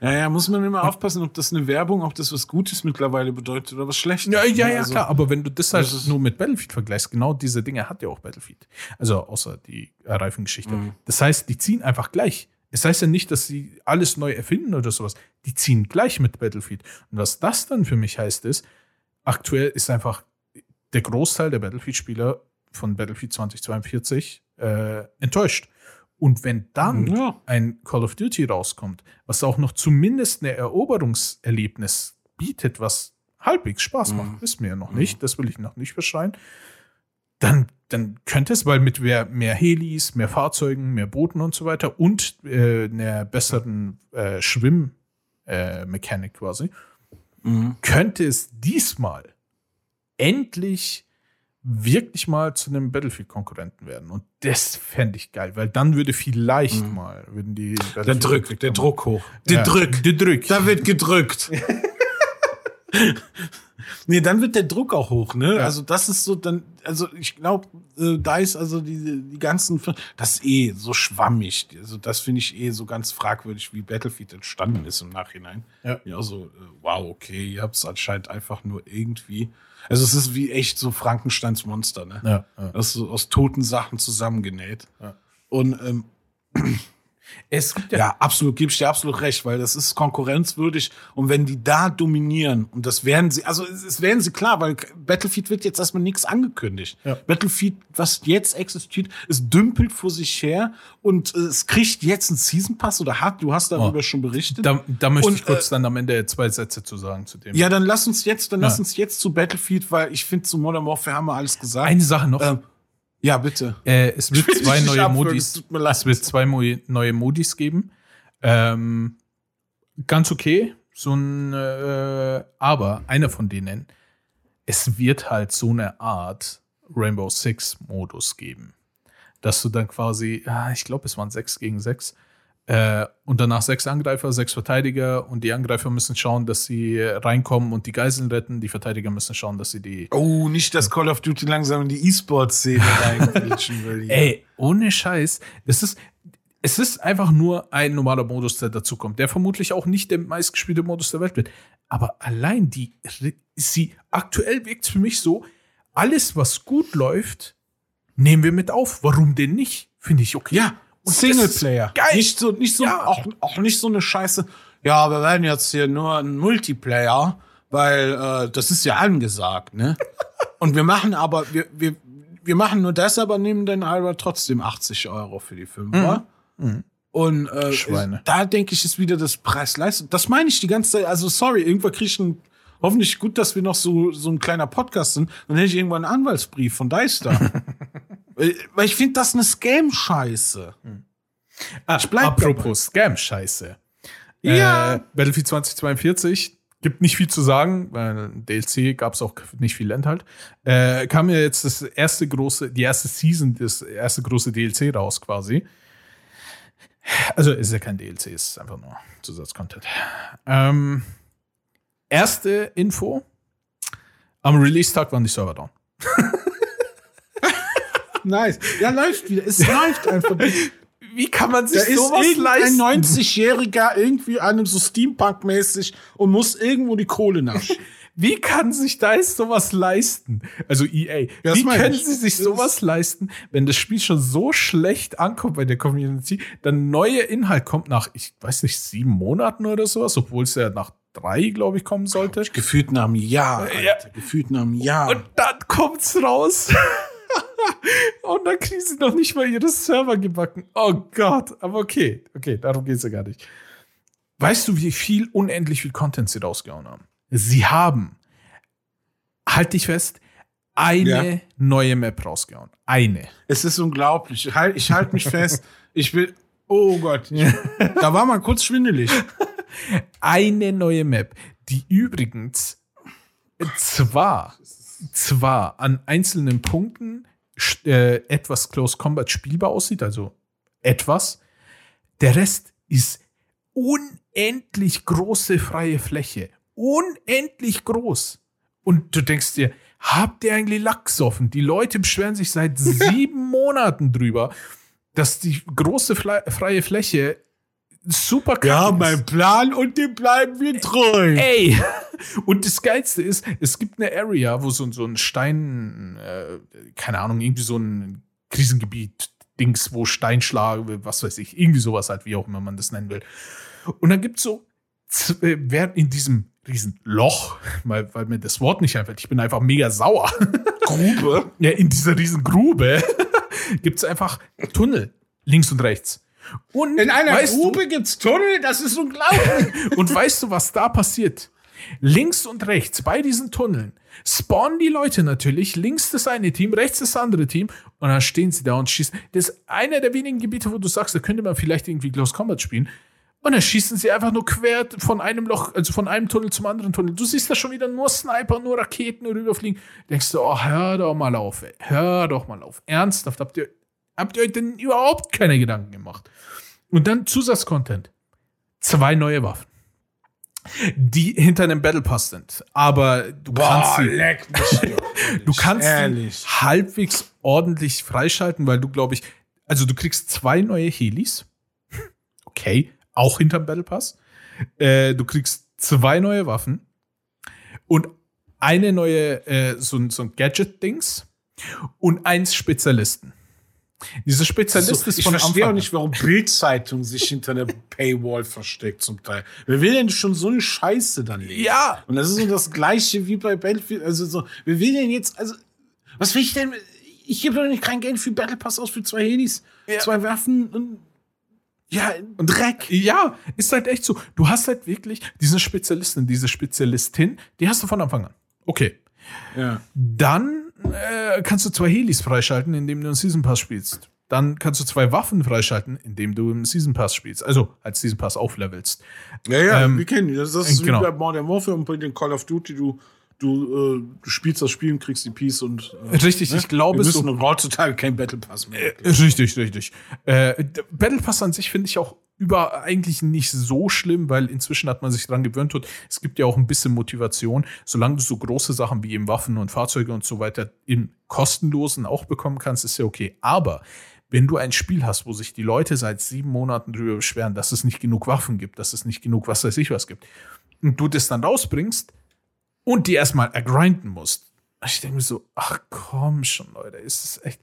Ja, ja, muss man immer aufpassen, ob das eine Werbung, ob das was Gutes mittlerweile bedeutet oder was Schlechtes. Ja, ja, ja, also, klar. Aber wenn du das halt das nur mit Battlefield vergleichst, genau diese Dinge hat ja auch Battlefield. Also außer die Reifengeschichte. Mhm. Das heißt, die ziehen einfach gleich. Es heißt ja nicht, dass sie alles neu erfinden oder sowas. Die ziehen gleich mit Battlefield. Und was das dann für mich heißt, ist, aktuell ist einfach der Großteil der Battlefield-Spieler von Battlefield 2042 äh, enttäuscht. Und wenn dann ja. ein Call of Duty rauskommt, was auch noch zumindest eine Eroberungserlebnis bietet, was halbwegs Spaß macht, mhm. wissen wir ja noch mhm. nicht, das will ich noch nicht beschreien, dann, dann könnte es, weil mit mehr, mehr Helis, mehr Fahrzeugen, mehr Booten und so weiter und äh, einer besseren äh, Schwimmmechanik äh, quasi, mhm. könnte es diesmal endlich wirklich mal zu einem Battlefield-Konkurrenten werden. Und das fände ich geil, weil dann würde vielleicht mhm. mal, würden die Der Druck, der Druck hoch. Der ja, Druck. Der Druck. Da wird gedrückt. nee, dann wird der Druck auch hoch, ne? Ja. Also das ist so dann, also ich glaube, äh, da ist also die, die ganzen, das ist eh so schwammig. Also das finde ich eh so ganz fragwürdig, wie Battlefield entstanden ist im Nachhinein. Ja. Ja, so, äh, wow, okay, ihr habt es anscheinend einfach nur irgendwie. Also es ist wie echt so Frankensteins Monster, ne? Ja. ja. Das ist so aus toten Sachen zusammengenäht. Ja. Und ähm, es gibt ja, ja absolut, gebe ich dir absolut recht, weil das ist konkurrenzwürdig und wenn die da dominieren und das werden sie, also es, werden sie klar, weil Battlefield wird jetzt erstmal nichts angekündigt. Ja. Battlefield, was jetzt existiert, es dümpelt vor sich her und äh, es kriegt jetzt einen Season Pass oder hat, du hast darüber oh. schon berichtet. Da, da möchte und, ich kurz äh, dann am Ende zwei Sätze zu sagen zu dem. Ja, dann lass uns jetzt, dann ja. lass uns jetzt zu Battlefield, weil ich finde zu Modern Warfare haben wir alles gesagt. Eine Sache noch. Ähm, ja, bitte. Äh, es wird zwei neue Modis. Es wird zwei neue Modis geben. Ähm, ganz okay. So ein, äh, aber einer von denen, es wird halt so eine Art Rainbow Six Modus geben, dass du dann quasi, ah, ich glaube, es waren sechs gegen sechs, äh, und danach sechs Angreifer, sechs Verteidiger und die Angreifer müssen schauen, dass sie reinkommen und die Geiseln retten. Die Verteidiger müssen schauen, dass sie die. Oh, nicht, dass Call of Duty langsam in die E-Sport-Szene reinquetschen will. Ey, ohne Scheiß. Das ist, es ist einfach nur ein normaler Modus, der dazukommt, der vermutlich auch nicht der meistgespielte Modus der Welt wird. Aber allein die, sie, aktuell wirkt es für mich so, alles, was gut läuft, nehmen wir mit auf. Warum denn nicht? Finde ich okay. Ja, Singleplayer. Geil. Nicht so, nicht so, ja. auch, auch nicht so eine Scheiße. Ja, wir werden jetzt hier nur ein Multiplayer, weil äh, das ist ja angesagt, ne? Und wir machen aber, wir, wir, wir machen nur das, aber nehmen dann aber trotzdem 80 Euro für die Fünfer. Mhm. Mhm. Und äh, Schweine. da denke ich, ist wieder das Preis-Leistung. Das meine ich die ganze Zeit. Also sorry, irgendwann kriege ich einen Hoffentlich gut, dass wir noch so, so ein kleiner Podcast sind. Dann hätte ich irgendwann einen Anwaltsbrief von da. Weil ich finde das eine Scam-Scheiße. Hm. Ah, apropos Scam-Scheiße. Ja. Äh, Battlefield 2042 gibt nicht viel zu sagen, weil DLC gab es auch nicht viel Inhalt. Äh, kam ja jetzt das erste große, die erste Season, das erste große DLC raus quasi. Also ist ja kein DLC, ist einfach nur Zusatzcontent. Ähm, erste Info: Am Release-Tag waren die Server down. nice. Ja, läuft wieder. Es läuft einfach. Wie kann man sich da sowas ist leisten? Ein 90-Jähriger irgendwie einem so Steampunk-mäßig und muss irgendwo die Kohle naschen. Wie kann sich da jetzt sowas leisten? Also EA. Ja, Wie können ich. sie sich sowas leisten, wenn das Spiel schon so schlecht ankommt bei der Community, dann neuer Inhalt kommt nach, ich weiß nicht, sieben Monaten oder sowas, obwohl es ja nach drei, glaube ich, kommen sollte. Gefühlt nach einem Jahr. Alter. Ja. Gefühlt nach einem Jahr. Und dann kommt's raus. Und dann kriegen sie noch nicht mal ihre Server gebacken. Oh Gott. Aber okay. Okay, darum geht's ja gar nicht. Weißt du, wie viel, unendlich viel Content sie rausgehauen haben? Sie haben, halt dich fest, eine ja. neue Map rausgehauen. Eine. Es ist unglaublich. Ich halte halt mich fest. Ich will, oh Gott. da war man kurz schwindelig. Eine neue Map, die übrigens zwar, zwar an einzelnen Punkten äh, etwas Close Combat spielbar aussieht, also etwas. Der Rest ist unendlich große freie Fläche. unendlich groß. Und du denkst dir, habt ihr eigentlich Lachs offen? Die Leute beschweren sich seit sieben Monaten drüber, dass die große freie Fläche super krass Ja, mein Plan und dem bleiben wir treu. Ey! Und das Geilste ist, es gibt eine Area, wo so, so ein Stein, äh, keine Ahnung, irgendwie so ein Krisengebiet, Dings, wo Steinschlag, was weiß ich, irgendwie sowas halt, wie auch immer man das nennen will. Und dann gibt es so, wer in diesem riesen Loch, weil, weil mir das Wort nicht einfällt, ich bin einfach mega sauer. Grube? ja, in dieser riesen Grube gibt es einfach Tunnel, links und rechts. Und in einer Grube gibt es Tunnel, das ist unglaublich. und weißt du, was da passiert? Links und rechts bei diesen Tunneln spawnen die Leute natürlich, links das eine Team, rechts das andere Team und dann stehen sie da und schießen. Das ist einer der wenigen Gebiete, wo du sagst, da könnte man vielleicht irgendwie Close Combat spielen. Und dann schießen sie einfach nur quer von einem Loch, also von einem Tunnel zum anderen Tunnel. Du siehst da schon wieder nur Sniper, nur Raketen rüberfliegen. Denkst du, oh, hör doch mal auf, ey. hör doch mal auf. Ernsthaft, habt ihr, habt ihr euch denn überhaupt keine Gedanken gemacht? Und dann Zusatzcontent. Zwei neue Waffen. Die hinter einem Battle Pass sind. Aber du Boah, kannst sie, du kannst sie halbwegs ordentlich freischalten, weil du, glaube ich, also du kriegst zwei neue Helis. Okay, auch hinterm Battle Pass. Äh, du kriegst zwei neue Waffen und eine neue, äh, so, so ein Gadget-Dings und eins Spezialisten. Diese Spezialist so, ist von Ich verstehe auch nicht, warum Bildzeitung sich hinter einer Paywall versteckt zum Teil. Wer will denn schon so eine Scheiße dann lesen? Ja. Und das ist so das Gleiche wie bei Battlefield. Also so, wer will denn jetzt, also, was will ich denn? Ich gebe doch nicht kein Geld für Battle Pass aus für zwei Helis, ja. zwei Waffen und ja, Dreck. Ja, ist halt echt so. Du hast halt wirklich diese Spezialistin, diese Spezialistin, die hast du von Anfang an. Okay. Ja. Dann äh, kannst du zwei Helis freischalten, indem du einen Season Pass spielst. Dann kannst du zwei Waffen freischalten, indem du einen Season Pass spielst. Also als Season Pass auflevelst. Ja, ja, ähm, wir kennen die. Das, das ist genau. wie bei Modern Warfare und bei den Call of Duty. Du, du, äh, du spielst das Spiel und kriegst die Peace und. Äh, richtig, ne? ich glaube, es. Wir heutzutage kein Battle Pass mehr. Äh, richtig, richtig. Äh, Battle Pass an sich finde ich auch über eigentlich nicht so schlimm, weil inzwischen hat man sich dran gewöhnt und es gibt ja auch ein bisschen Motivation. Solange du so große Sachen wie eben Waffen und Fahrzeuge und so weiter im kostenlosen auch bekommen kannst, ist ja okay. Aber wenn du ein Spiel hast, wo sich die Leute seit sieben Monaten darüber beschweren, dass es nicht genug Waffen gibt, dass es nicht genug was weiß ich was gibt, und du das dann rausbringst und die erstmal ergrinden musst, ich denke mir so, ach komm schon, Leute, ist es echt.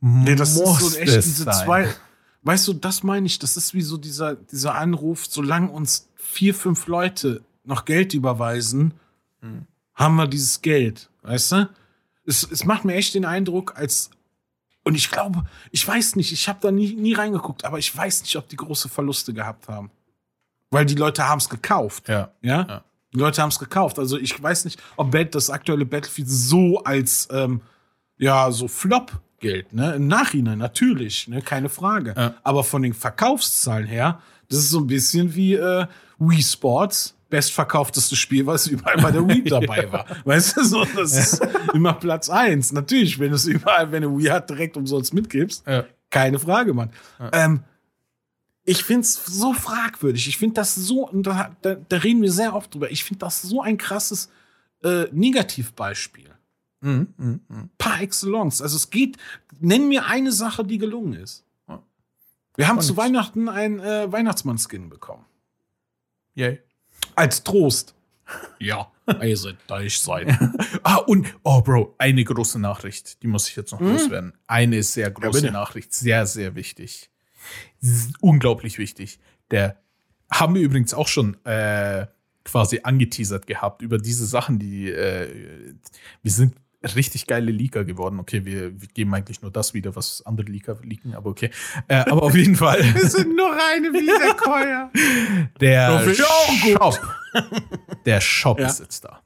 Nee, das ist so echt diese sein? zwei Weißt du, das meine ich, das ist wie so dieser, dieser Anruf, solange uns vier, fünf Leute noch Geld überweisen, mhm. haben wir dieses Geld, weißt du? Es, es macht mir echt den Eindruck, als und ich glaube, ich weiß nicht, ich habe da nie, nie reingeguckt, aber ich weiß nicht, ob die große Verluste gehabt haben. Weil die Leute haben es gekauft. Ja. ja. Ja? Die Leute haben es gekauft. Also ich weiß nicht, ob das aktuelle Battlefield so als ähm, ja, so Flop gilt. Ne? Im Nachhinein natürlich, ne? keine Frage. Ja. Aber von den Verkaufszahlen her, das ist so ein bisschen wie äh, Wii Sports. Bestverkauftestes Spiel, was überall bei der Wii dabei war. Weißt du, so, das ist immer Platz eins. Natürlich, wenn du es überall, wenn du Wii hat, direkt umsonst mitgibst. Keine Frage, Mann. Ähm, ich finde es so fragwürdig. Ich finde das so, und da, da, da, reden wir sehr oft drüber, ich finde das so ein krasses äh, Negativbeispiel. Mhm, mh, mh. Par excellence. Also es geht, nenn mir eine Sache, die gelungen ist. Wir haben Und zu Weihnachten einen äh, Weihnachtsmann-Skin bekommen. Yay. Als Trost. Ja, ihr sollt ich sein. ah, und, oh, Bro, eine große Nachricht, die muss ich jetzt noch mhm. loswerden. Eine sehr große ja, Nachricht, sehr, sehr wichtig. Unglaublich wichtig. Der haben wir übrigens auch schon äh, quasi angeteasert gehabt über diese Sachen, die äh, wir sind richtig geile Leaker geworden. Okay, wir, wir, geben eigentlich nur das wieder, was andere Leaker leaken, aber okay. Äh, aber auf jeden Fall. wir sind nur reine Wiederkäuer. Der Shop. Der Shop ja. ist jetzt da.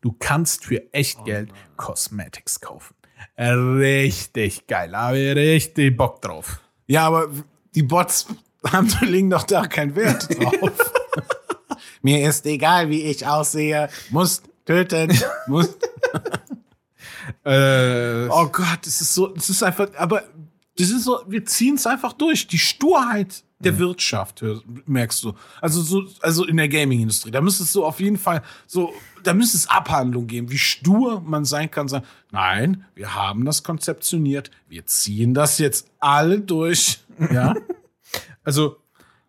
Du kannst für echt oh Geld Cosmetics kaufen. Richtig geil. Habe ich richtig Bock drauf. Ja, aber die Bots haben legen doch da keinen Wert drauf. Mir ist egal, wie ich aussehe. Muss töten. Muss. Äh, oh Gott, das ist so, das ist einfach, aber das ist so, wir ziehen es einfach durch. Die Sturheit der Wirtschaft, hör- merkst du. Also so, also in der Gaming-Industrie. Da müsste es so auf jeden Fall so, da müsste es Abhandlungen geben, wie stur man sein kann, sagen, nein, wir haben das konzeptioniert, wir ziehen das jetzt alle durch. Ja. Also,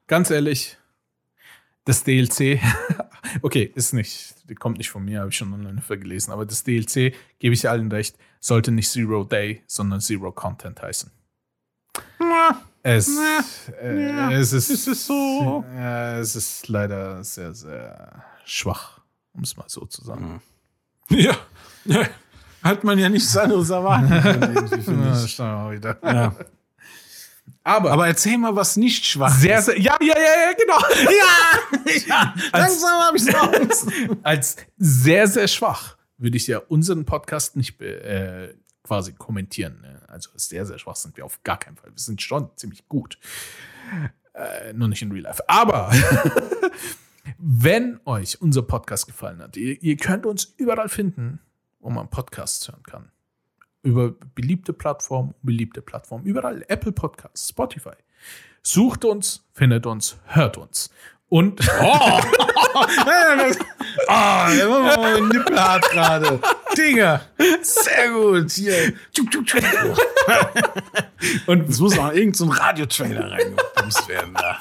ganz ehrlich, das DLC, okay, ist nicht, kommt nicht von mir, habe ich schon online gelesen, aber das DLC, gebe ich allen recht, sollte nicht Zero Day, sondern Zero Content heißen. Es, äh, Ja, es ist, ist es so? Ja, es ist leider sehr, sehr schwach, um es mal so zu sagen. ja. ja. Hat man ja nichts anderes finde Ja, wieder. Ja. Aber, Aber erzähl mal, was nicht schwach sehr, ist. sehr, ja, ja, ja, ja, genau. Ja, ja. Als- langsam habe ich raus. als sehr, sehr schwach würde ich ja unseren Podcast nicht äh, quasi kommentieren. Ne? Also sehr, sehr schwach sind wir auf gar keinen Fall. Wir sind schon ziemlich gut. Äh, nur nicht in Real Life. Aber wenn euch unser Podcast gefallen hat, ihr, ihr könnt uns überall finden, wo man Podcasts hören kann. Über beliebte Plattformen, beliebte Plattformen, überall. Apple Podcasts, Spotify. Sucht uns, findet uns, hört uns. Und Oh, der war mal Nippel hart gerade. Dinger. Sehr gut. Hier. Und Es muss auch irgendein so Radiotrailer reingepumst werden da.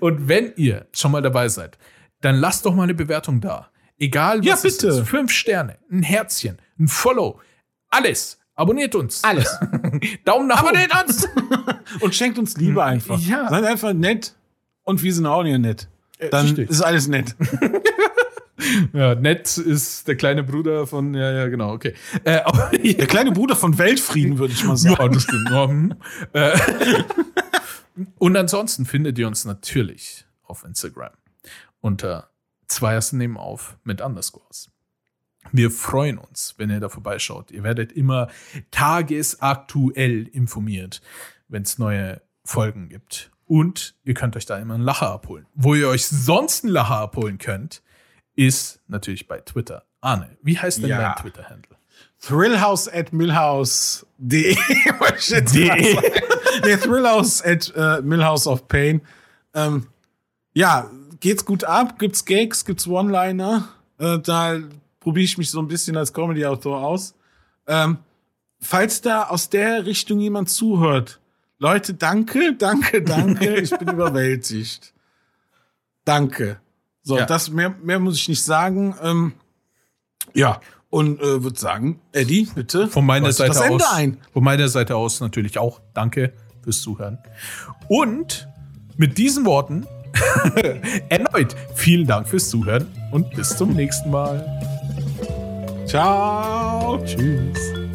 Und wenn ihr schon mal dabei seid, dann lasst doch mal eine Bewertung da. Egal was Ja, es bitte. ist. Fünf Sterne, ein Herzchen, ein Follow, alles. Abonniert uns. Alles. Daumen nach Abonniert oben. uns. Und schenkt uns Liebe einfach. Ja. Seid einfach nett. Und wir sind auch nicht nett. Dann richtig. ist alles nett. Ja, nett ist der kleine Bruder von, ja, ja, genau, okay. Äh, Der kleine Bruder von Weltfrieden, würde ich mal sagen. ja, das stimmt. Ja, hm. äh, und ansonsten findet ihr uns natürlich auf Instagram unter Zweiersten nehmen auf mit Underscores. Wir freuen uns, wenn ihr da vorbeischaut. Ihr werdet immer tagesaktuell informiert, wenn es neue Folgen gibt. Und ihr könnt euch da immer einen Lacher abholen. Wo ihr euch sonst einen Lacher abholen könnt, ist natürlich bei Twitter. Arne, wie heißt denn Ja. dein Twitter-Handle? Thrillhouse at millhouse.de. De. sagen. nee, Thrillhouse at äh, Millhouse of Pain. Ähm, ja, geht's gut ab? Gibt's Gags? Gibt's One-Liner? Äh, da probiere ich mich so ein bisschen als Comedy-Autor aus. Ähm, falls da aus der Richtung jemand zuhört, Leute, danke, danke, danke. ich bin überwältigt. Danke. So, Ja. das mehr, mehr muss ich nicht sagen. Ähm, ja, und äh, würde sagen, Eddie, bitte. Von meiner Seite das Ende aus. ein. Von meiner Seite aus natürlich auch danke fürs Zuhören. Und mit diesen Worten erneut vielen Dank fürs Zuhören und bis zum nächsten Mal. Ciao. Tschüss.